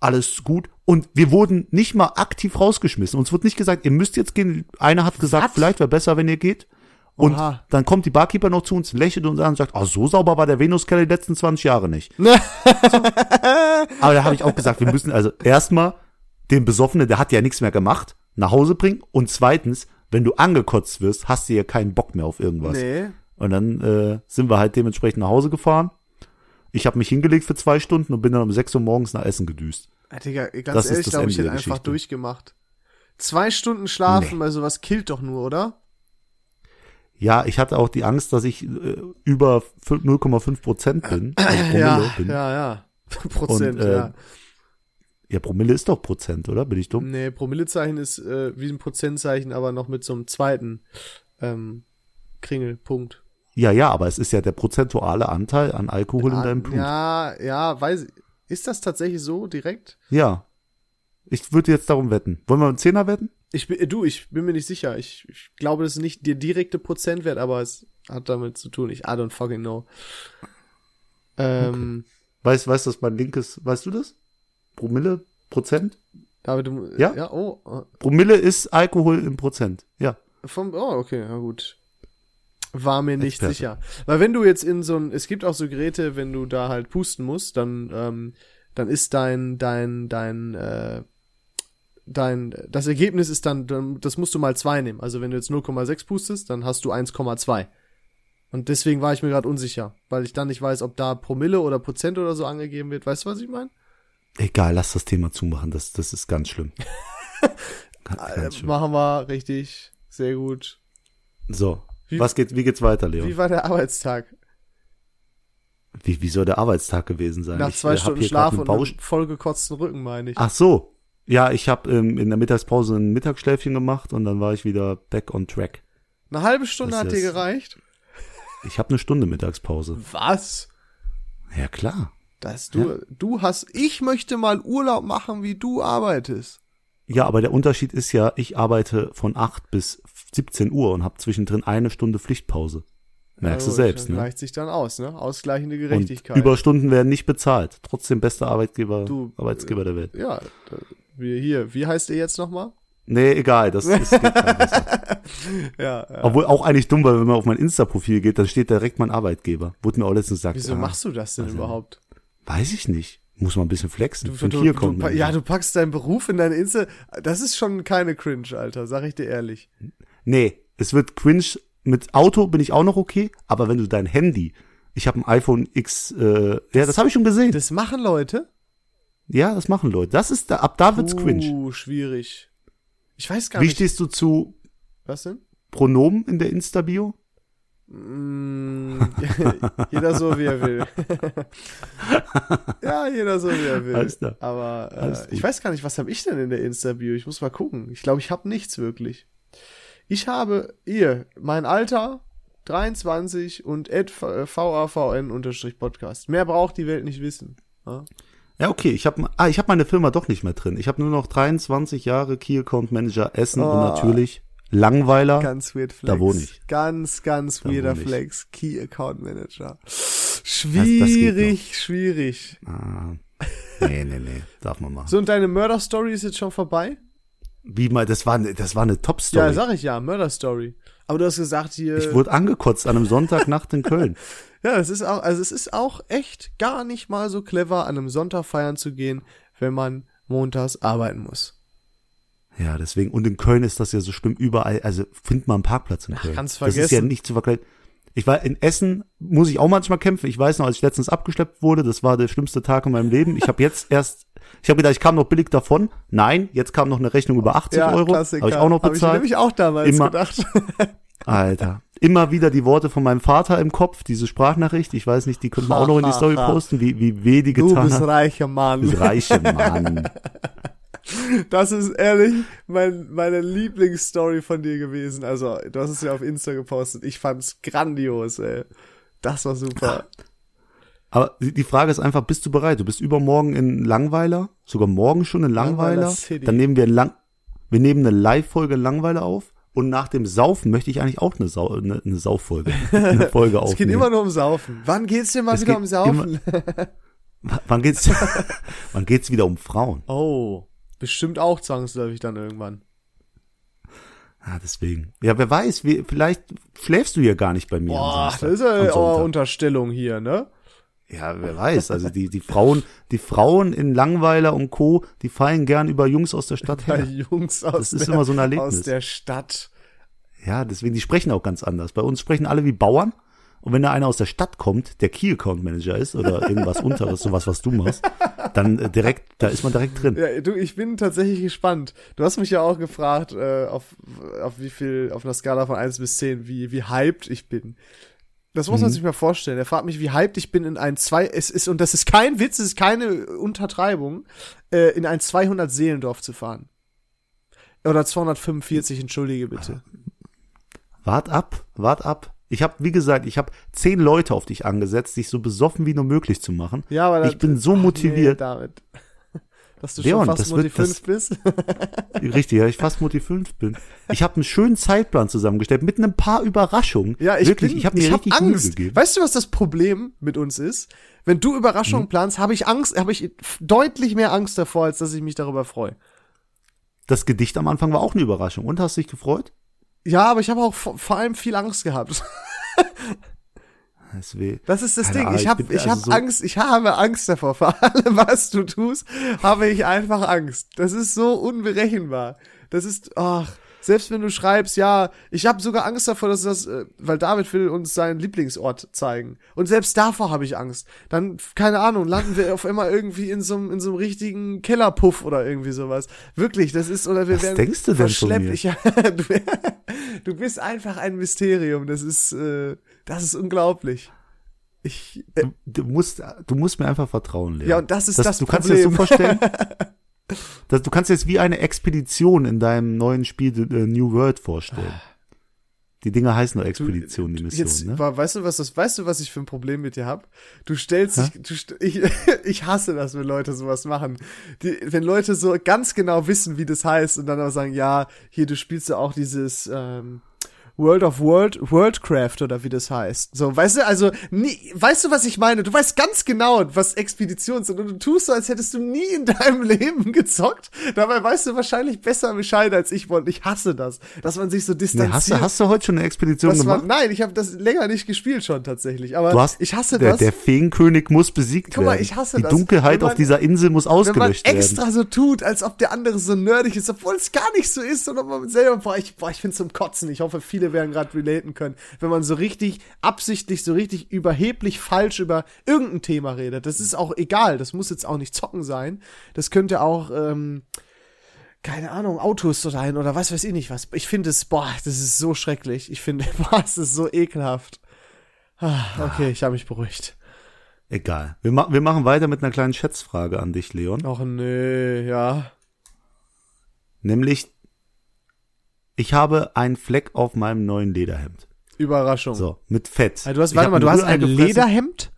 Alles gut. Und wir wurden nicht mal aktiv rausgeschmissen. Uns wurde nicht gesagt, ihr müsst jetzt gehen. Einer hat gesagt, Was? vielleicht wäre besser, wenn ihr geht. Und Oha. dann kommt die Barkeeper noch zu uns, lächelt uns an und sagt, ah, so sauber war der Venuskeller die letzten 20 Jahre nicht. Aber da habe ich auch gesagt, wir müssen also erstmal den Besoffenen, der hat ja nichts mehr gemacht, nach Hause bringen. Und zweitens, wenn du angekotzt wirst, hast du ja keinen Bock mehr auf irgendwas. Nee. Und dann äh, sind wir halt dementsprechend nach Hause gefahren. Ich habe mich hingelegt für zwei Stunden und bin dann um 6 Uhr morgens nach Essen gedüst. Ja, Digga, ganz Das ist ehrlich, das glaube Ende ich, der einfach durchgemacht. Zwei Stunden schlafen Nee. bei sowas killt doch nur, oder? Ja, ich hatte auch die Angst, dass ich äh, über fün- 0,5 Prozent bin. Also ja, bin. ja, ja. Prozent, Und, äh, ja. ja, Promille ist doch Prozent, oder? Bin ich dumm? Nee, Promillezeichen ist äh, wie ein Prozentzeichen, aber noch mit so einem zweiten ähm, Kringelpunkt. Ja, ja, aber es ist ja der prozentuale Anteil an Alkohol in deinem Blut. Ja. Ja, ja, weiß Ist das tatsächlich so direkt? Ich würde jetzt darum wetten. Wollen wir einen Zehner wetten? Ich bin, äh, du, ich bin mir nicht sicher. Ich, ich glaube, das ist nicht der direkte Prozentwert, aber es hat damit zu tun. Ich I don't fucking know. Ähm, Weißt, weißt du, was mein linkes, weißt du das? Promille, Prozent? David, du, Ja? ja, oh, äh, Promille ist Alkohol im Prozent. Ja. vom, oh, okay, na gut. War mir nicht Experte. sicher. Weil wenn du jetzt in so ein, es gibt auch so Geräte, wenn du da halt pusten musst, dann, ähm, dann ist dein, dein, dein, äh, dein, das Ergebnis ist dann, das musst du mal zwei nehmen. Also wenn du jetzt 0,6 pustest, dann hast du 1,2. Und deswegen war ich mir gerade unsicher, weil ich dann nicht weiß, ob da Promille oder Prozent oder so angegeben wird. Weißt du, was ich meine? Egal, lass das Thema zumachen, das, das ist ganz schlimm. ganz, ganz schlimm. Machen wir richtig, sehr gut. So, wie, was geht, wie geht's weiter, Leon? Wie war der Arbeitstag? Wie, wie soll der Arbeitstag gewesen sein? Nach zwei ich, Stunden Schlaf und einem vollgekotzten Rücken, meine ich. Ach so. Ja, ich habe ähm, in der Mittagspause ein Mittagsschläfchen gemacht und dann war ich wieder back on track. Eine halbe Stunde das hat dir gereicht? Ich habe eine Stunde Mittagspause. Was? Ja, klar. Dass du, ja. du hast, ich möchte mal Urlaub machen, wie du arbeitest. Ja, aber der Unterschied ist ja, ich arbeite von 8 bis 17 Uhr und habe zwischendrin eine Stunde Pflichtpause. Merkst ja, du selbst, ne? Gleicht sich dann aus, ne? Ausgleichende Gerechtigkeit. Und Überstunden werden nicht bezahlt. Trotzdem bester Arbeitgeber, du, Arbeitsgeber der Welt. Ja, wir hier. Wie heißt ihr jetzt nochmal? Nee, egal, das, das geht ja, ja. Obwohl auch eigentlich dumm, weil wenn man auf mein Insta-Profil geht, dann steht direkt mein Arbeitgeber. Wurde mir auch letztens gesagt. Wieso ah, machst du das denn also, überhaupt? Weiß ich nicht. Muss man ein bisschen flexen. Du, du, du, ja, du packst deinen Beruf in deine Insta. Das ist schon keine Cringe, Alter, sag ich dir ehrlich. Nee, es wird cringe. Mit Auto bin ich auch noch okay, aber wenn du dein Handy, ich habe ein iPhone X, äh, ja, das habe ich schon gesehen. Das machen Leute? Ja, das machen Leute. Das ist da, ab da wird's Puh, cringe. schwierig. Ich weiß gar Wie nicht. Wie stehst du zu Was denn? Pronomen in der Insta-Bio? Mm, jeder so wie er will. ja, jeder so wie er will. Aber äh, ich weiß gar nicht, was habe ich denn in der Insta-Bio? Ich muss mal gucken. Ich glaube, ich habe nichts wirklich. Ich habe ihr, mein Alter, 23 und VAVN-Podcast. Mehr braucht die Welt nicht wissen. Ja, ja okay. Ich habe ah, ich hab meine Firma doch nicht mehr drin. Ich habe nur noch 23 Jahre Key Account Manager Essen oh. und natürlich Langweiler. Ganz weird Flex. Da wohne ich. Ganz, ganz da weirder Flex. Key Account Manager. Schwierig, das, das schwierig. Ah. Nee, nee, nee. Darf man machen. So, und deine Murder-Story ist jetzt schon vorbei? Wie mal, das war, das war eine Top-Story. Ja, sag ich ja, Murder-Story. Aber du hast gesagt hier. Ich wurde angekotzt an einem Sonntagnacht in Köln. ja, es ist auch, also es ist auch echt gar nicht mal so clever, an einem Sonntag feiern zu gehen, wenn man montags arbeiten muss. Ja, deswegen, und in Köln ist das ja so schlimm überall, also findet man einen Parkplatz in Köln. Ach, kannst vergessen. Das ist ja nicht zu vergleichen. Ich war in Essen, muss ich auch manchmal kämpfen. Ich weiß noch, als ich letztens abgeschleppt wurde, das war der schlimmste Tag in meinem Leben. Ich habe jetzt erst, ich habe gedacht, ich kam noch billig davon. Nein, jetzt kam noch eine Rechnung über 80 ja, Euro. Habe ich auch noch bezahlt. Habe ich nämlich auch damals Immer, gedacht. Alter. Immer wieder die Worte von meinem Vater im Kopf, diese Sprachnachricht. Ich weiß nicht, die könnten wir auch noch in die Story posten, wie, wie weh die getan hat. Du bist reicher Mann. Du bist reicher Mann. Das ist ehrlich mein, meine Lieblingsstory von dir gewesen. Also, du hast es ja auf Insta gepostet. Ich fand's grandios, ey. Das war super. Aber die Frage ist einfach, bist du bereit? Du bist übermorgen in Langweiler, sogar morgen schon in Langweiler. Langweiler Dann nehmen wir Lang wir nehmen eine Live-Folge Langweiler auf. Und nach dem Saufen möchte ich eigentlich auch eine, Sau eine, eine Sauffolge, eine Folge aufnehmen. es geht immer nur um Saufen. Wann geht's denn mal es wieder um Saufen? Immer, wann geht's, wann geht's wieder um Frauen? Oh. Bestimmt auch zwangsläufig dann irgendwann. Ah, deswegen. Ja, wer weiß, wie, vielleicht schläfst du ja gar nicht bei mir. Boah, das ist ja eine Unterstellung hier, ne? Ja, wer weiß. Also die, die Frauen, die Frauen in Langweiler und Co., die fallen gern über Jungs aus der Stadt her. Jungs aus das ist der, immer so ein Erlebnis. Aus der Stadt. Ja, deswegen, die sprechen auch ganz anders. Bei uns sprechen alle wie Bauern. Und wenn da einer aus der Stadt kommt, der Key Account Manager ist oder irgendwas unteres, sowas, was du machst, dann äh, direkt, da ist man direkt drin. Ja, du, ich bin tatsächlich gespannt. Du hast mich ja auch gefragt, äh, auf, auf wie viel, auf einer Skala von eins bis zehn, wie, wie hyped ich bin. Das muss man mhm. sich mal vorstellen. Er fragt mich, wie hyped ich bin in ein zwei, es ist, und das ist kein Witz, es ist keine Untertreibung, äh, in ein 200 Seelendorf zu fahren. Oder 245, entschuldige bitte. Wart ab, wart ab. Ich habe, wie gesagt, ich habe zehn Leute auf dich angesetzt, dich so besoffen wie nur möglich zu machen. Ja, aber ich bin so motiviert. Nee, David. Dass du Leon, schon fast Mutti 5 bist. Richtig, ja, ich fast Mutti 5 bin. Ich habe einen schönen Zeitplan zusammengestellt mit ein paar Überraschungen. Ja, ich Wirklich, bin, ich habe mir ich richtig hab Angst. gegeben. Weißt du, was das Problem mit uns ist? Wenn du Überraschungen hm. planst, habe ich Angst, habe ich deutlich mehr Angst davor, als dass ich mich darüber freue. Das Gedicht am Anfang war auch eine Überraschung. Und hast du dich gefreut? Ja, aber ich habe auch vor allem viel Angst gehabt. Das ist das Ding. Ich habe ich also hab so Angst, ich habe Angst davor. Vor allem, was du tust, habe ich einfach Angst. Das ist so unberechenbar. Das ist, ach, selbst wenn du schreibst, ja, ich habe sogar Angst davor, dass das, äh, weil David will uns seinen Lieblingsort zeigen. Und selbst davor habe ich Angst. Dann, keine Ahnung, landen wir auf einmal irgendwie in so einem in so einem richtigen Kellerpuff oder irgendwie sowas. Wirklich, das ist, oder wir Was werden denkst du denn mir? Ich, du, du bist einfach ein Mysterium. Das ist, äh, das ist unglaublich. Ich, äh, Du, du musst, du musst mir einfach vertrauen, Leon. ja, und das ist das, du kannst dir das so Problem. vorstellen. dass du kannst das wie eine Expedition in deinem neuen Spiel The New World vorstellen. Die Dinger heißen nur Expedition, die Mission, Jetzt, ne? weißt du, was das, weißt du, was ich für ein Problem mit dir hab? Du stellst dich, du, ich, ich hasse das, wenn Leute sowas machen. Die, wenn Leute so ganz genau wissen, wie das heißt und dann aber sagen, ja, hier, du spielst ja auch dieses, ähm, World of World, Worldcraft oder wie das heißt. So, weißt du, also, nie, weißt du, was ich meine? Du weißt ganz genau, was Expeditionen sind und du tust so, als hättest du nie in deinem Leben gezockt. Dabei weißt du wahrscheinlich besser Bescheid als ich und ich hasse das, dass man sich so Nee, distanziert. hast, du, hast du heute schon eine Expedition gemacht? man, nein, ich habe das länger nicht gespielt schon tatsächlich. Aber du hast, ich hasse der, das. der Feenkönig muss besiegt Guck mal, werden. ich hasse Die das. Dunkelheit man- auf dieser Insel muss wenn man ausgelöscht werden. extra so tut, als ob der andere so nerdig ist, obwohl es gar nicht so ist, sondern man selber, boah, ich, boah, ich find's zum Kotzen. Ich hoffe, viele werden gerade relaten können, wenn man so richtig absichtlich, so richtig überheblich falsch über irgendein Thema redet. Das ist auch egal. Das muss jetzt auch nicht zocken sein. Das könnte auch, ähm, keine Ahnung, Autos sein oder was weiß ich nicht was. Ich finde es, boah, das ist so schrecklich. Ich finde, boah, es ist so ekelhaft. Ah, okay, ich habe mich beruhigt. Egal. Wir, ma wir machen weiter mit einer kleinen Schätzfrage an dich, Leon. Och nee, ja. Nämlich, ich habe einen Fleck auf meinem neuen Lederhemd. Überraschung. So, mit Fett. Ja, du hast, Ich warte mal, du hast ein. Lederhemd?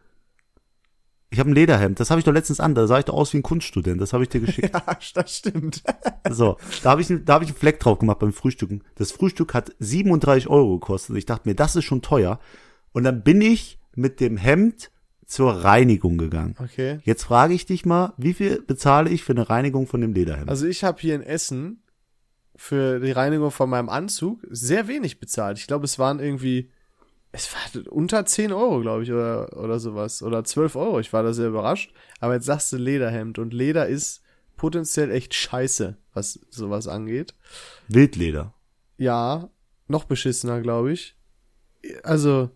Ich habe ein Lederhemd. Das habe ich doch letztens an. Da sah ich doch aus wie ein Kunststudent. Das habe ich dir geschickt. Ja, das stimmt. So, da habe ich, da hab ich einen Fleck drauf gemacht beim Frühstücken. Das Frühstück hat 37 Euro gekostet. Ich dachte mir, das ist schon teuer. Und dann bin ich mit dem Hemd zur Reinigung gegangen. Okay. Jetzt frage ich dich mal, wie viel bezahle ich für eine Reinigung von dem Lederhemd? Also ich habe hier in Essen für die Reinigung von meinem Anzug sehr wenig bezahlt. Ich glaube, es waren irgendwie, es war unter 10 Euro, glaube ich, oder, oder sowas. Oder 12 Euro. Ich war da sehr überrascht. Aber jetzt sagst du Lederhemd und Leder ist potenziell echt scheiße, was sowas angeht. Wildleder. Ja, noch beschissener, glaube ich. Also,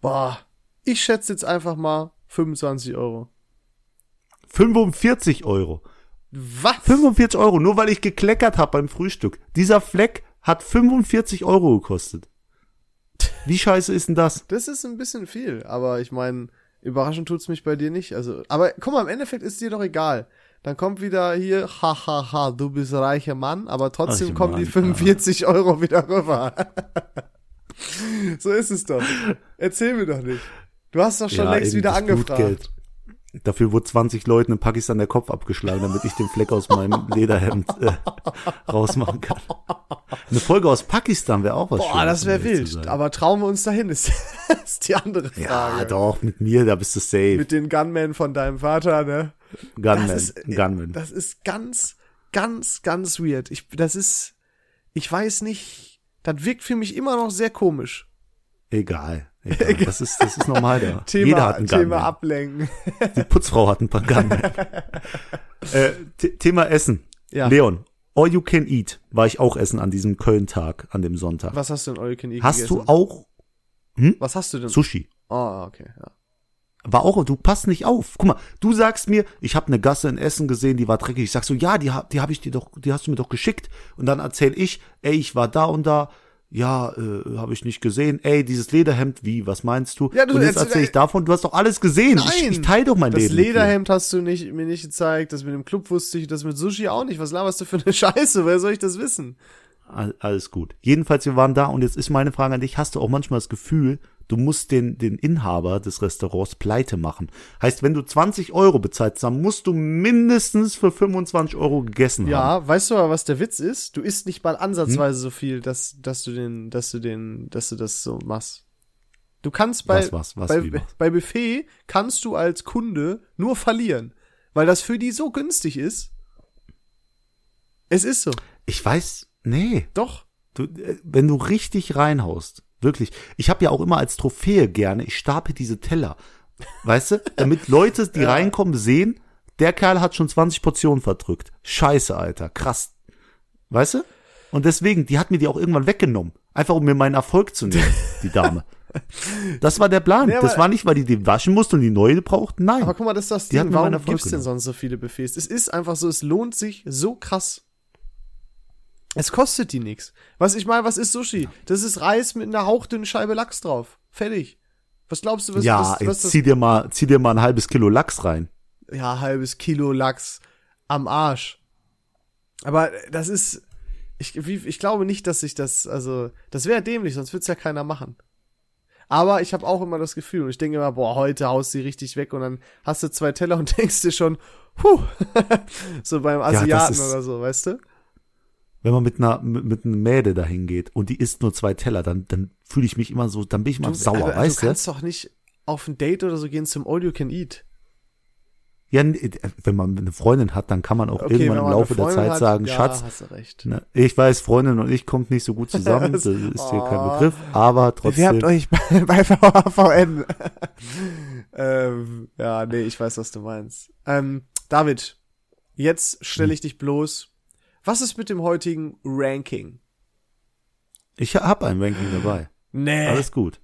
boah, ich schätze jetzt einfach mal 25 Euro. 45 Euro. Was? 45 Euro, nur weil ich gekleckert habe beim Frühstück. Dieser Fleck hat 45 Euro gekostet. Wie scheiße ist denn das? Das ist ein bisschen viel, aber ich meine, überraschend tut's mich bei dir nicht. Also, aber guck mal, im Endeffekt ist dir doch egal. Dann kommt wieder hier, hahaha, ha, ha, du bist reicher Mann, aber trotzdem Reicher kommen die Mann, 45 Euro wieder rüber. so ist es doch. Erzähl mir doch nicht. Du hast doch schon Ja, längst wieder angefragt. Blutgeld. Dafür wurde 20 Leuten in Pakistan der Kopf abgeschlagen, damit ich den Fleck aus meinem Lederhemd äh, rausmachen kann. Eine Folge aus Pakistan wäre auch was Boah, Schönes, das wäre wild. Aber trauen wir uns dahin, ist, ist die andere Frage. Ja, doch, mit mir, da bist du safe. Mit den Gunmen von deinem Vater, ne? Gunman, das ist, Gunman. Das ist ganz, ganz, ganz weird. Ich, das ist, ich weiß nicht, das wirkt für mich immer noch sehr komisch. Egal. Egal. Das ist, das ist normal da. Thema, Jeder hat einen Thema Gunman. ablenken. Die Putzfrau hat ein paar Gunman. äh, The- Thema Essen. Ja. Leon, all you can eat war ich auch essen an diesem Köln-Tag, an dem Sonntag. Was hast du in Euken Hast du auch Was hast du denn? Sushi? Ah, okay, ja. War auch, du passt nicht auf. Guck mal, du sagst mir, ich habe eine Gasse in Essen gesehen, die war dreckig. Ich sag so, ja, die, die habe ich dir doch, die hast du mir doch geschickt. Und dann erzähl ich, ey, ich war da und da. Ja, äh, habe ich nicht gesehen. Ey, dieses Lederhemd, wie, was meinst du? Ja, du- und jetzt jetzt- erzähl ich davon, du hast doch alles gesehen. Ich, Nein! ich teile doch mein Das Leben. dir. Lederhemd hast du nicht, mir nicht gezeigt, das mit dem Club wusste ich, das mit Sushi auch nicht. Was laberst du für eine Scheiße? Wer soll ich das wissen? All- Alles gut. Jedenfalls, wir waren da und jetzt ist meine Frage an dich, hast du auch manchmal das Gefühl, du musst den, den Inhaber des Restaurants pleite machen? Heißt, wenn du 20 Euro bezahlst, dann musst du mindestens für 25 Euro gegessen haben. Ja, weißt du aber, was der Witz ist? Du isst nicht mal ansatzweise so viel, dass, dass du den, dass du den, dass du das so machst. Du kannst bei, Was, was, was, bei, bei Buffet kannst du als Kunde nur verlieren, weil das für die so günstig ist. Es ist so. Ich weiß, nee. Doch. Du, äh, wenn du richtig reinhaust, wirklich. Ich habe ja auch immer als Trophäe gerne, ich stapel diese Teller. Weißt du? Damit Leute, die reinkommen, sehen, der Kerl hat schon 20 Portionen verdrückt. Scheiße, Alter. Krass. Weißt du? Und deswegen, die hat mir die auch irgendwann weggenommen. Einfach um mir meinen Erfolg zu nehmen, die Dame. Das war der Plan. Nee, das war nicht, weil die den waschen musste und die neue braucht. Nein. Aber guck mal, das ist das Die Ding. Warum Erfolg gibt's denn sonst so viele Buffets? Es ist einfach so, es lohnt sich so krass. Es kostet die nix. Was ich meine, was ist Sushi? Das ist Reis mit einer hauchdünnen Scheibe Lachs drauf. Fertig. Was glaubst du, was, ja, was, was jetzt das zieh dir mal, zieh dir mal ein halbes Kilo Lachs rein. ja, halbes Kilo Lachs am Arsch. Aber das ist, ich, ich glaube nicht, dass sich das, also, das wäre dämlich, sonst wird's ja keiner machen. Aber ich habe auch immer das Gefühl und ich denke immer, boah, heute haust sie richtig weg und dann hast du zwei Teller und denkst dir schon, puh, so beim Asiaten ist- oder so, weißt du? Wenn man mit einer, mit, einer Mäde dahin geht und die isst nur zwei Teller, dann, dann fühle ich mich immer so, dann bin ich immer Du, sauer, aber weißt du du? kannst doch nicht auf ein Date oder so gehen zum All You Can Eat. Ja, n- wenn man eine Freundin hat, dann kann man auch Okay, irgendwann im Laufe der Zeit hat, sagen, ja, Schatz, hast du recht. ne, ich weiß, Freundin und ich kommt nicht so gut zusammen, das ist hier kein Oh. Begriff, aber trotzdem. euch bei, bei VHVN. ähm, ja, nee, ich weiß, was du meinst. Ähm, David, jetzt stelle ich dich bloß. Was ist mit dem heutigen Ranking? Ich habe ein Ranking dabei. Nee. Alles gut.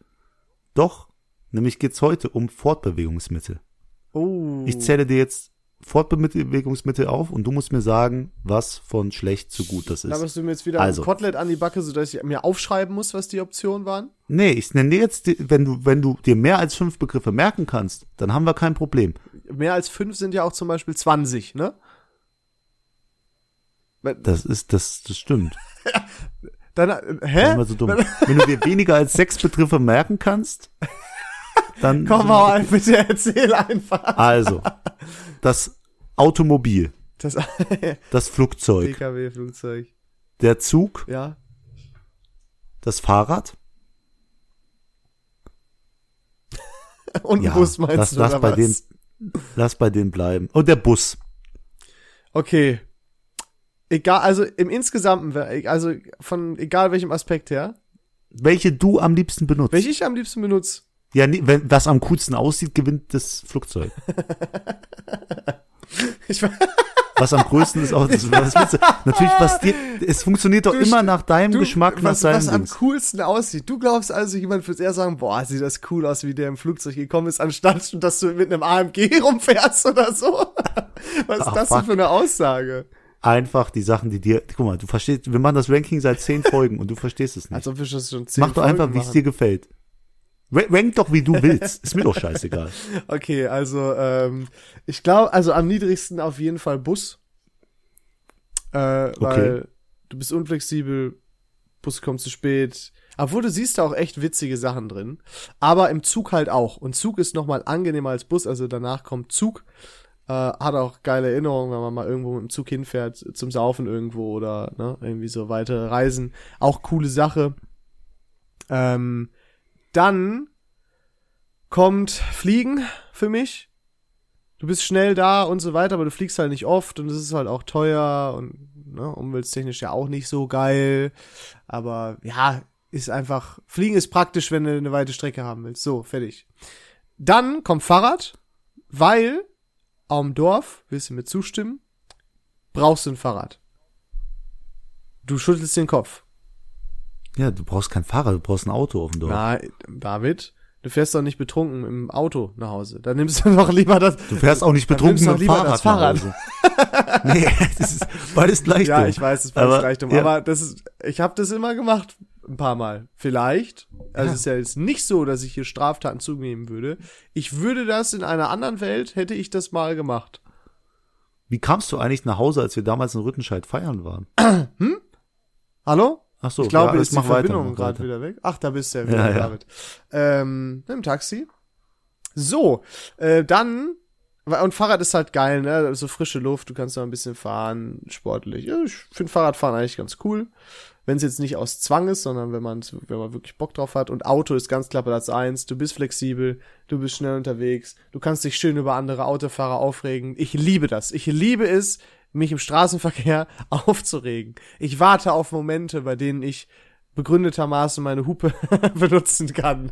Doch, nämlich geht's heute um Fortbewegungsmittel. oh. Ich zähle dir jetzt Fortbewegungsmittel auf und du musst mir sagen, was von schlecht zu gut das ist. Laberst du mir jetzt wieder Also. ein Kotelett an die Backe, sodass ich mir aufschreiben muss, was die Optionen waren? Nee, ich nenne dir jetzt, wenn du, wenn du dir mehr als fünf Begriffe merken kannst, dann haben wir kein Problem. Mehr als fünf sind ja auch zum Beispiel 20, ne? Das ist, das, das stimmt. Dann, äh, hä? Immer so dumm. Wenn du dir weniger als sechs Begriffe merken kannst, dann. Komm mal, bitte erzähl einfach. Also, das Automobil, Das das Flugzeug, PKW-Flugzeug. der Zug, Ja. das Fahrrad. Und Ja, Bus meinst lass, du, lass bei was? dem, lass bei dem bleiben. Und der Bus. Okay. Egal, also im Insgesamten, also von egal welchem Aspekt her, Welche du am liebsten benutzt. welche ich am liebsten benutze. Ja, wenn, was am coolsten aussieht, gewinnt das Flugzeug. Ich, Was am größten ist auch das, was willst du? Natürlich, was dir, es funktioniert doch Du immer nach deinem du, Geschmack, nach was, deinem was am Dings. coolsten aussieht. Du glaubst also, jemand wird eher sagen, boah, sieht das cool aus, wie der im Flugzeug gekommen ist, anstatt dass du mit einem AMG rumfährst oder so. Was ist Ah, das denn für eine Aussage? Einfach die Sachen, die dir, guck mal, du verstehst, wir machen das Ranking seit zehn Folgen und du verstehst es nicht. Als ob wir das schon zehn Mach doch einfach, wie es dir gefällt. Ra- Rank doch, wie du willst. Ist mir doch scheißegal. Okay, also ähm, ich glaube, also am niedrigsten auf jeden Fall Bus. Äh, weil du bist unflexibel, Bus kommt zu spät. Obwohl du siehst da auch echt witzige Sachen drin. Aber im Zug halt auch. Und Zug ist noch mal angenehmer als Bus, also danach kommt Zug. Äh, hat auch geile Erinnerungen, wenn man mal irgendwo mit dem Zug hinfährt, zum Saufen irgendwo oder ne, irgendwie so weitere Reisen. Auch coole Sache. Ähm, dann kommt Fliegen für mich. Du bist schnell da und so weiter, aber du fliegst halt nicht oft und es ist halt auch teuer und ne, umwelttechnisch ja auch nicht so geil. Aber ja, ist einfach, Fliegen ist praktisch, wenn du eine weite Strecke haben willst. So, fertig. Dann kommt Fahrrad, weil am Dorf, willst du mir zustimmen, brauchst du ein Fahrrad. Du schüttelst den Kopf. Ja, du brauchst kein Fahrrad, du brauchst ein Auto auf dem Dorf. Na, David, du fährst doch nicht betrunken im Auto nach Hause. Dann nimmst du doch lieber das. Du fährst auch nicht betrunken mit du dem Fahrrad. Hause. nee, das ist beides gleich Ja, dumm. ich weiß, es war Aber- vielleicht dumm, ja. aber das ist, ich habe das immer gemacht, ein paar Mal. Vielleicht. Also Ja. es ist ja jetzt nicht so, dass ich hier Straftaten zugeben würde. Ich würde das in einer anderen Welt, hätte ich das mal gemacht. Wie kamst du eigentlich nach Hause, als wir damals in Rüttenscheid feiern waren? Hallo? Ach so, ich glaube, ja, ist die weiter, Verbindung gerade wieder weg. Ach, da bist du ja wieder, Ja, ja. David. Ähm, im Taxi. So, äh, dann, und Fahrrad ist halt geil, ne? So frische Luft, du kannst noch ein bisschen fahren, sportlich. Ich finde Fahrradfahren eigentlich ganz cool. Wenn es jetzt nicht aus Zwang ist, sondern wenn man wenn man wirklich Bock drauf hat. Und Auto ist ganz klar Platz eins. Du bist flexibel, du bist schnell unterwegs, du kannst dich schön über andere Autofahrer aufregen. Ich liebe das. Ich liebe es, mich im Straßenverkehr aufzuregen. Ich warte auf Momente, bei denen ich begründetermaßen meine Hupe benutzen kann.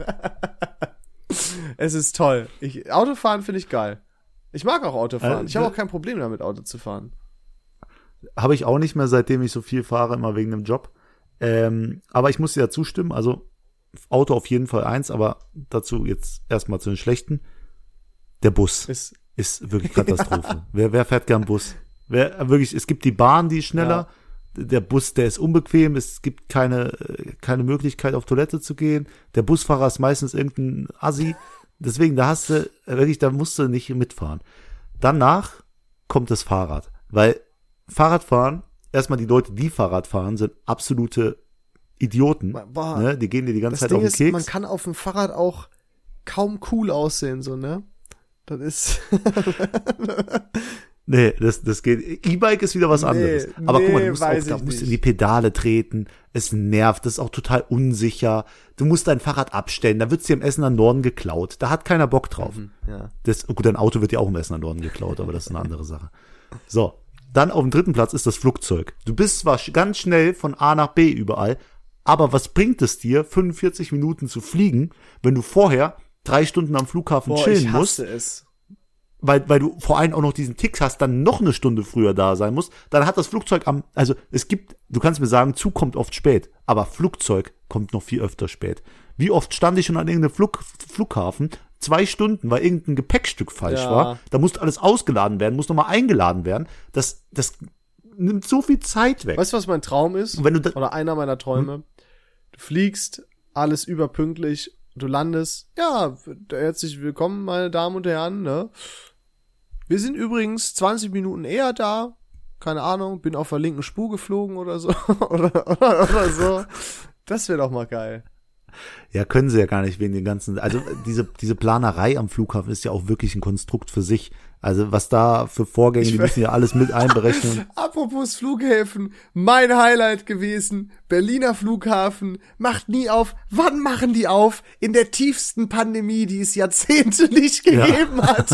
es ist toll. Ich, Autofahren finde ich geil. Ich mag auch Autofahren. Äh, ich habe auch kein Problem damit, Auto zu fahren. Habe ich auch nicht mehr, seitdem ich so viel fahre, immer wegen dem Job. Ähm, aber ich muss dir ja zustimmen, also Auto auf jeden Fall eins, aber dazu jetzt erstmal zu den schlechten. Der Bus ist, ist wirklich Katastrophe. wer, wer fährt gern Bus? Wer, wirklich, es gibt die Bahn, die ist schneller. Ja. Der Bus, der ist unbequem. Es gibt keine, keine Möglichkeit, auf Toilette zu gehen. Der Busfahrer ist meistens irgendein Assi. Deswegen, da hast du, wirklich, da musst du nicht mitfahren. Danach kommt das Fahrrad. Weil Fahrradfahren, erstmal die Leute, die Fahrrad fahren, sind absolute Idioten. Boah, ne? Die gehen dir die ganze Zeit Ding auf den ist, Keks. Man kann auf dem Fahrrad auch kaum cool aussehen, so, ne? Das ist. nee, das, das geht. E-Bike ist wieder was nee, anderes. Aber nee, guck mal, du musst, auch, da musst in die Pedale treten. Es nervt, das ist auch total unsicher. Du musst dein Fahrrad abstellen, da wird's dir im Essen an Norden geklaut. Da hat keiner Bock drauf. Mhm, ja. das, gut, dein Auto wird dir auch im Essen an Norden geklaut, aber das ist eine andere Sache. So. Dann auf dem dritten Platz ist das Flugzeug. Du bist zwar ganz schnell von A nach B überall, aber was bringt es dir, 45 Minuten zu fliegen, wenn du vorher drei Stunden am Flughafen Boah, chillen musst? Es. Weil, weil du vor allem auch noch diesen Tick hast, dann noch eine Stunde früher da sein musst, dann hat das Flugzeug am, also es gibt, du kannst mir sagen, Zug kommt oft spät, aber Flugzeug kommt noch viel öfter spät. Wie oft stand ich schon an irgendeinem Flug, Flughafen, zwei Stunden, weil irgendein Gepäckstück falsch ja. war, da musste alles ausgeladen werden, muss nochmal eingeladen werden. Das, das nimmt so viel Zeit weg. Weißt du, was mein Traum ist? Oder einer meiner Träume? Hm? Du fliegst, alles überpünktlich, du landest. Ja, herzlich willkommen, meine Damen und Herren. Ne? Wir sind übrigens 20 Minuten eher da. Keine Ahnung, bin auf der linken Spur geflogen oder so. oder, oder, oder so. Das wäre doch mal geil. Ja, können sie ja gar nicht wegen den ganzen. Also diese, diese Planerei am Flughafen ist ja auch wirklich ein Konstrukt für sich. Also was da für Vorgänge, ich die müssen ja alles mit einberechnen. Apropos Flughäfen, mein Highlight gewesen, Berliner Flughafen, macht nie auf. Wann machen die auf? In der tiefsten Pandemie, die es Jahrzehnte nicht gegeben ja. hat.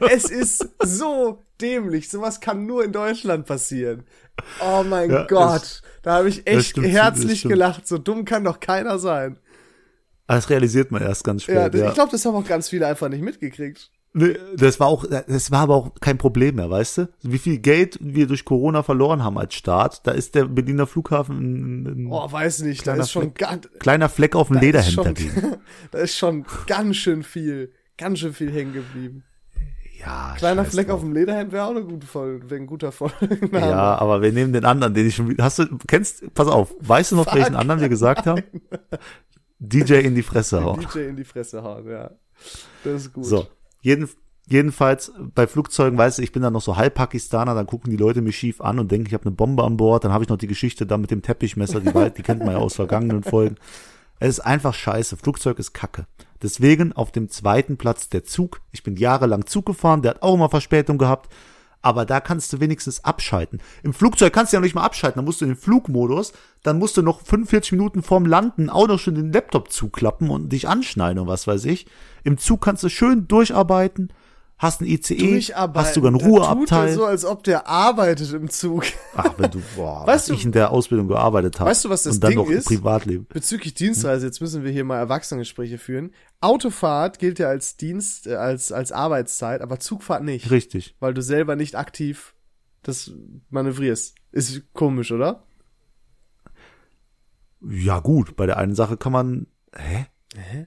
es ist so dämlich. Sowas kann nur in Deutschland passieren. Oh mein ja, Gott. Das, da habe ich echt stimmt, herzlich gelacht. So dumm kann doch keiner sein. Das realisiert man erst ganz spät. Ja, das, ja. ich glaube, das haben auch ganz viele einfach nicht mitgekriegt. Nee, das war auch, das war aber auch kein Problem mehr, weißt du? Wie viel Geld wir durch Corona verloren haben als Staat, da ist der Berliner Flughafen ein, ein Oh, weiß nicht, da ist schon Fleck, ganz, kleiner Fleck auf dem Lederhemd da ist schon ganz schön viel, ganz schön viel hängen geblieben. Ja, Kleiner Fleck drauf. auf dem Lederhemd wäre auch eine gute Folge, wäre ein guter Folge. Ja, aber wir nehmen den anderen, den ich schon, hast du, kennst, pass auf, weißt du noch, Fuck, welchen anderen wir gesagt haben? DJ in die Fresse hauen. DJ in die Fresse hauen, ja. Das ist gut. So. Jeden, jedenfalls bei Flugzeugen, weißt du, ich bin dann noch so halb Pakistaner, dann gucken die Leute mich schief an und denken, ich habe eine Bombe an Bord. Dann habe ich noch die Geschichte da mit dem Teppichmesser, die, die kennt man ja aus vergangenen Folgen. Es ist einfach scheiße. Flugzeug ist Kacke. Deswegen auf dem zweiten Platz der Zug. Ich bin jahrelang Zug gefahren, der hat auch immer Verspätung gehabt. Aber da kannst du wenigstens abschalten. Im Flugzeug kannst du ja noch nicht mal abschalten. Dann musst du in den Flugmodus, dann musst du noch 45 Minuten vorm Landen auch noch schon den Laptop zuklappen und dich anschneiden und was weiß ich. Im Zug kannst du schön durcharbeiten, hast ein ICE, hast sogar einen Ruheabteil. Tut so, als ob der arbeitet im Zug. Ach, wenn du, boah, weißt du, ich in der Ausbildung gearbeitet habe. Weißt du, was das und dann Ding noch ist? Privatleben. Bezüglich Dienstreise, jetzt müssen wir hier mal Erwachsenengespräche führen. Autofahrt gilt ja als Dienst, äh, als, als Arbeitszeit, aber Zugfahrt nicht. Richtig. Weil du selber nicht aktiv das manövrierst. Ist komisch, oder? Ja, gut, bei der einen Sache kann man, hä? Hä?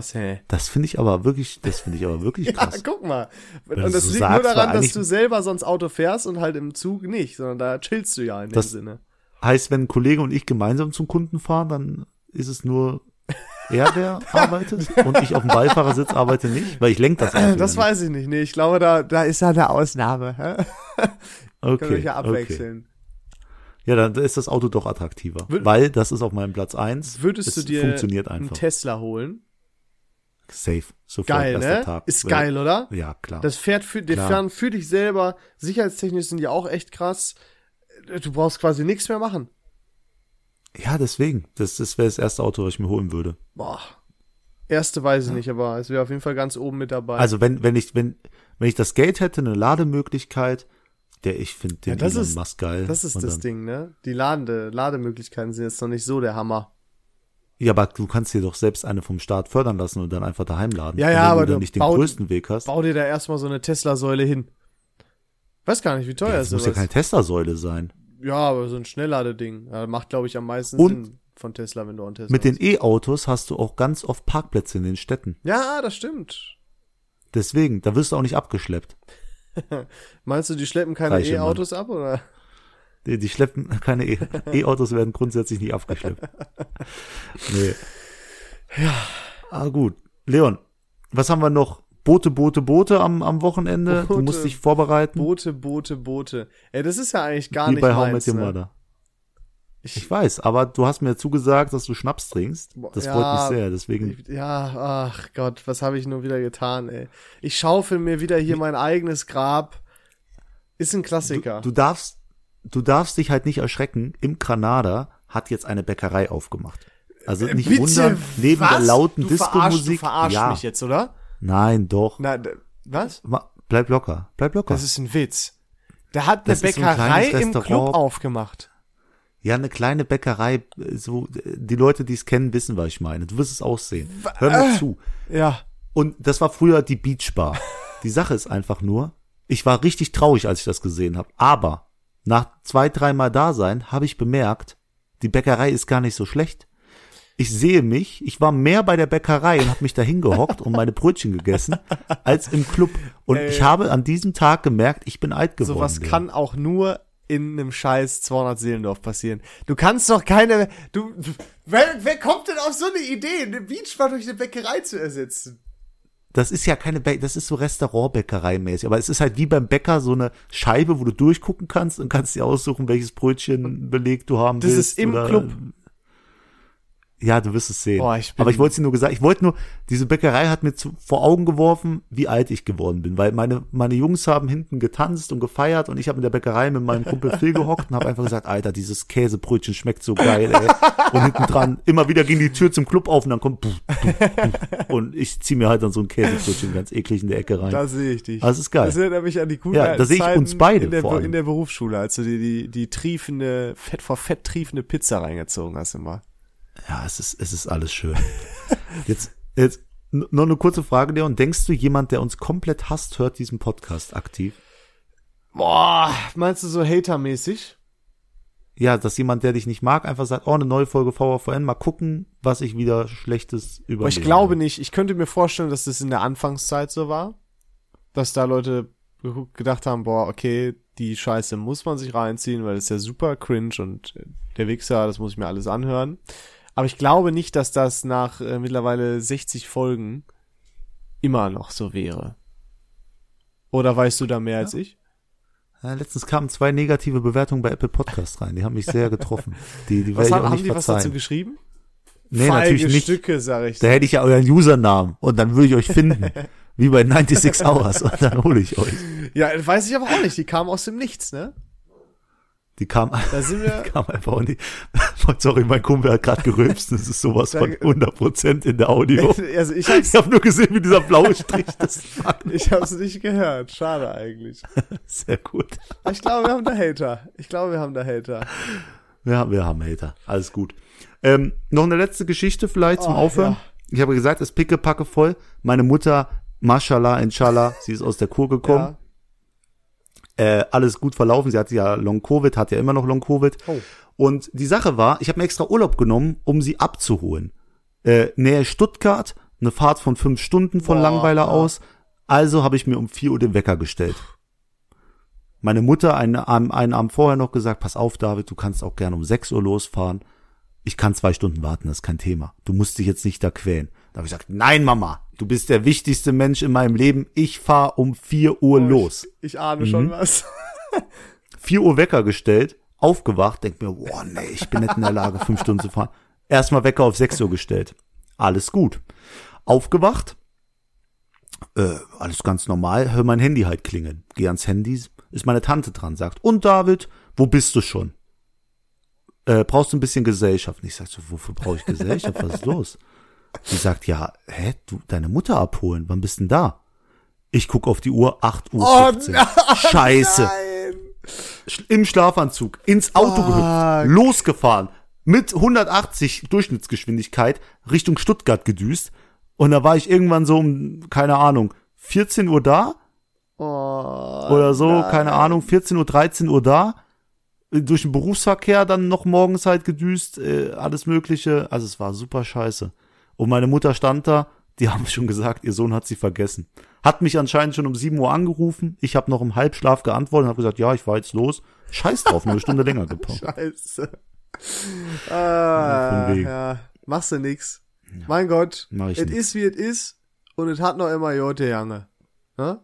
Hä? Das finde ich aber wirklich, das finde ich aber wirklich krass. ja, guck mal. Und das, das liegt nur daran, dass du selber sonst Auto fährst und halt im Zug nicht, sondern da chillst du ja in dem Sinne. Heißt, wenn ein Kollege und ich gemeinsam zum Kunden fahren, dann ist es nur er, der arbeitet und ich auf dem Beifahrersitz arbeite nicht, weil ich lenke das Auto Das weiß ich nicht. Nee, ich glaube, da, da ist ja eine Ausnahme. Okay. Können wir ja abwechseln. Okay. Ja, dann ist das Auto doch attraktiver, Wür weil das ist auf meinem Platz eins. Würdest es du dir funktioniert einfach. einen Tesla holen? Safe. Sofort geil, ne? Tag. Ist geil, oder? Ja, klar. Das fährt für, die fahren für dich selber. Sicherheitstechnisch sind die auch echt krass. Du brauchst quasi nichts mehr machen. Ja, deswegen. Das, das wäre das erste Auto, was ich mir holen würde. Boah. Erste weiß ich ja. nicht, aber es wäre auf jeden Fall ganz oben mit dabei. Also wenn, wenn ich, wenn, wenn ich das Geld hätte, eine Lademöglichkeit, der ich finde den ja, das Elon ist, Musk geil. Das ist das Ding, ne? Die Ladende, Lademöglichkeiten sind jetzt noch nicht so der Hammer. Ja, aber du kannst dir doch selbst eine vom Staat fördern lassen und dann einfach daheim laden. Ja, ja, aber du nicht den bau, größten Weg hast. Bau dir da erstmal so eine Tesla-Säule hin. Weiß gar nicht, wie teuer Ja, ist das muss ja keine Tesla-Säule sein. Ja, aber so ein Schnellladeding. Ja, macht, glaube ich, am meisten Und Sinn von Tesla, wenn du an Tesla Mit den hast. E-Autos hast du auch ganz oft Parkplätze in den Städten. Ja, das stimmt. Deswegen, da wirst du auch nicht abgeschleppt. Meinst du, die schleppen keine E-Autos ab, oder? Die, die schleppen keine E- E-Autos werden grundsätzlich nicht abgeschleppt. Nee. Ja. Ah, gut. Leon, was haben wir noch? Boote, Boote, Boote am, am Wochenende. Du Boote, musst dich vorbereiten. Boote, Boote, Boote. Ey, das ist ja eigentlich gar wie nicht bei How meins, Met Your ne? Mother. Ich, Ich weiß, aber du hast mir zugesagt, dass du Schnaps trinkst. Das ja, freut mich sehr. Deswegen, ich, ja, ach Gott, was habe ich nur wieder getan, ey. Ich schaufel mir wieder hier mein eigenes Grab. Ist ein Klassiker. du darfst, du darfst dich halt nicht erschrecken. Im Granada hat jetzt eine Bäckerei aufgemacht. Also nicht Bitte, wundern, neben was? der lauten du verarsch- Du Disco-Musik. verarschst Ja, mich jetzt, oder? nein, doch. Na, was? Bleib locker, bleib locker. Das ist ein Witz. Der hat eine Das ein Bäckerei kleines im Club aufgemacht. Ja, eine kleine Bäckerei, äh, so, äh, die Leute, die es kennen, wissen, was ich meine. Du wirst es auch sehen. Hör mir zu. Ja. Und das war früher die Beach Bar. Die Sache ist einfach nur, ich war richtig traurig, als ich das gesehen habe. Aber nach zwei, dreimal Dasein habe ich bemerkt, die Bäckerei ist gar nicht so schlecht. Ich sehe mich, ich war mehr bei der Bäckerei und habe mich da hingehockt und meine Brötchen gegessen, als im Club. Und Ey. ich habe an diesem Tag gemerkt, ich bin alt geworden. Sowas kann auch nur in einem scheiß 200 Seelendorf passieren. Du kannst doch keine, du, wer, wer kommt denn auf so eine Idee, eine Beachbar durch eine Bäckerei zu ersetzen? Das ist ja keine Bä das ist so Restaurantbäckerei mäßig, aber es ist halt wie beim Bäcker so eine Scheibe, wo du durchgucken kannst und kannst dir aussuchen, welches Brötchenbeleg du haben Das willst. ist im Club. Ja, du wirst es sehen. Boah, ich bin- aber ich wollte dir nur gesagt, ich wollte nur, diese Bäckerei hat mir zu, vor Augen geworfen, wie alt ich geworden bin, weil meine, meine Jungs haben hinten getanzt und gefeiert und ich habe in der Bäckerei mit meinem Kumpel Phil gehockt und habe einfach gesagt, Alter, dieses Käsebrötchen schmeckt so geil, ey. Und hinten dran, immer wieder ging die Tür zum Club auf und dann kommt, puff, puff, puff. und ich zieh mir halt dann so ein Käsebrötchen ganz eklig in der Ecke rein. Da sehe ich dich. Das ist geil. Das erinnert mich an die coolen Ja, da sehe ich uns beide in der, vor allem. in der Berufsschule, als du dir die, die triefende, fett vor fett triefende Pizza reingezogen hast immer. Ja, es ist, es ist alles schön. Jetzt, jetzt n- noch eine kurze Frage, Leon. Denkst du, jemand, der uns komplett hasst, hört diesen Podcast aktiv? Boah, meinst du so hatermäßig? Ja, dass jemand, der dich nicht mag, einfach sagt, oh, eine neue Folge VVN, mal gucken, was ich wieder Schlechtes über ich glaube nicht. Ich könnte mir vorstellen, dass das in der Anfangszeit so war. Dass da Leute ge- gedacht haben, boah, okay, die Scheiße muss man sich reinziehen, weil das ist ja super cringe und der Wichser, das muss ich mir alles anhören. Aber ich glaube nicht, dass das nach äh, mittlerweile 60 Folgen immer noch so wäre. Oder weißt du da mehr als ich? Ja, letztens kamen zwei negative Bewertungen bei Apple Podcast rein. Die haben mich sehr getroffen. Die, die Was haben, auch haben nicht die was verzeihen. dazu geschrieben? nee, Feige natürlich nicht. Stücke, sag ich. Da hätte ich ja euren Usernamen und dann würde ich euch finden. wie bei 96 Hours und dann hole ich euch. Ja, weiß ich aber auch nicht. Die kamen aus dem Nichts, ne? Die kam, Da wir. kam einfach und die, sorry, mein Kumpel hat gerade gerülpst. Das ist sowas von Danke. 100% in der Audio. Also ich habe nur gesehen, wie dieser blaue Strich das ich hab's nicht gehört. Schade eigentlich. Sehr gut. Ich glaube, wir haben da Hater. Ich glaube, wir haben da Hater. Ja, wir haben Hater. Alles gut. Ähm, noch eine letzte Geschichte vielleicht zum Oh, Aufhören. ja. Ich habe gesagt, es ist pickepacke voll. Meine Mutter, mashallah, inshallah, sie ist aus der Kur gekommen. Äh, alles gut verlaufen. Sie hatte ja Long-Covid, hat ja immer noch Long-Covid. Oh. Und die Sache war, ich habe mir extra Urlaub genommen, um sie abzuholen. Äh, Nähe Stuttgart, eine Fahrt von fünf Stunden von Boah, Langweiler ja. aus. Also habe ich mir um vier Uhr den Wecker gestellt. Meine Mutter einen, einen Abend vorher noch gesagt, pass auf, David, du kannst auch gerne um sechs Uhr losfahren. Ich kann zwei Stunden warten, das ist kein Thema. Du musst dich jetzt nicht da quälen. Da habe ich gesagt, nein, Mama, du bist der wichtigste Mensch in meinem Leben. Ich fahr um vier Uhr los. Ich, ich ahne schon was. 4 Uhr Wecker gestellt, aufgewacht, denk mir, boah, nee, ich bin nicht in der Lage, fünf Stunden zu fahren. Erstmal Wecker auf 6 Uhr gestellt. Alles gut. Aufgewacht, äh, alles ganz normal, hör mein Handy halt klingeln. Geh ans Handy, ist meine Tante dran, sagt, und David, wo bist du schon? Äh, brauchst du ein bisschen Gesellschaft? Und ich sag so, wofür brauche ich Gesellschaft? Was ist los? Sie sagt, ja, hä, du, deine Mutter abholen, wann bist denn da? Ich guck auf die Uhr, 8 Uhr. Oh 15. nein, Scheiße Nein. im Schlafanzug ins Auto gehüpft, losgefahren, mit 180 Durchschnittsgeschwindigkeit Richtung Stuttgart gedüst. Und da war ich irgendwann so um, keine Ahnung, 14 Uhr da Oh, oder so, nein. keine Ahnung, 14 Uhr, 13 Uhr da. Durch den Berufsverkehr dann noch morgens halt gedüst, äh, alles Mögliche. Also es war super scheiße. Und meine Mutter stand da, die haben schon gesagt, ihr Sohn hat sie vergessen. Hat mich anscheinend schon um 7 Uhr angerufen. Ich habe noch im Halbschlaf geantwortet und habe gesagt, ja, ich war jetzt los. Scheiß drauf, nur eine Stunde länger gebraucht. Scheiße. Ja, Ah, wegen. ja, machst du nix. Mein Gott, es ist wie es ist und es hat noch immer Jote Jange. Ne?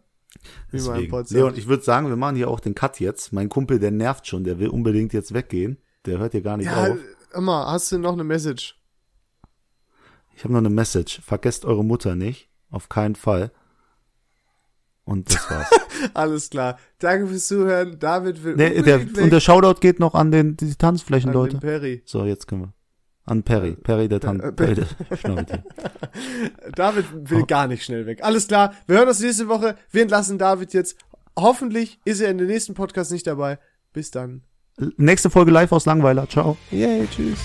Wie mein Deswegen. Pod Leon, ich würde sagen, wir machen hier auch den Cut jetzt. Mein Kumpel, der nervt schon, der will unbedingt jetzt weggehen. Der hört hier gar nicht Ja, auf. immer, hast du noch eine Message? Ich habe noch eine Message. Vergesst eure Mutter nicht. Auf keinen Fall. Und das war's. Alles klar. Danke fürs Zuhören. David will nee, der, weg und der Shoutout geht noch an den, die Tanzflächen, an Leute. den Perry. So, jetzt können wir. An Perry. Perry, der Tan äh, Perry, der. David will gar nicht schnell weg. Alles klar. Wir hören uns nächste Woche. Wir entlassen David jetzt. Hoffentlich ist er in den nächsten Podcast nicht dabei. Bis dann. Nächste Folge live aus Langweiler. Ciao. Yay, tschüss.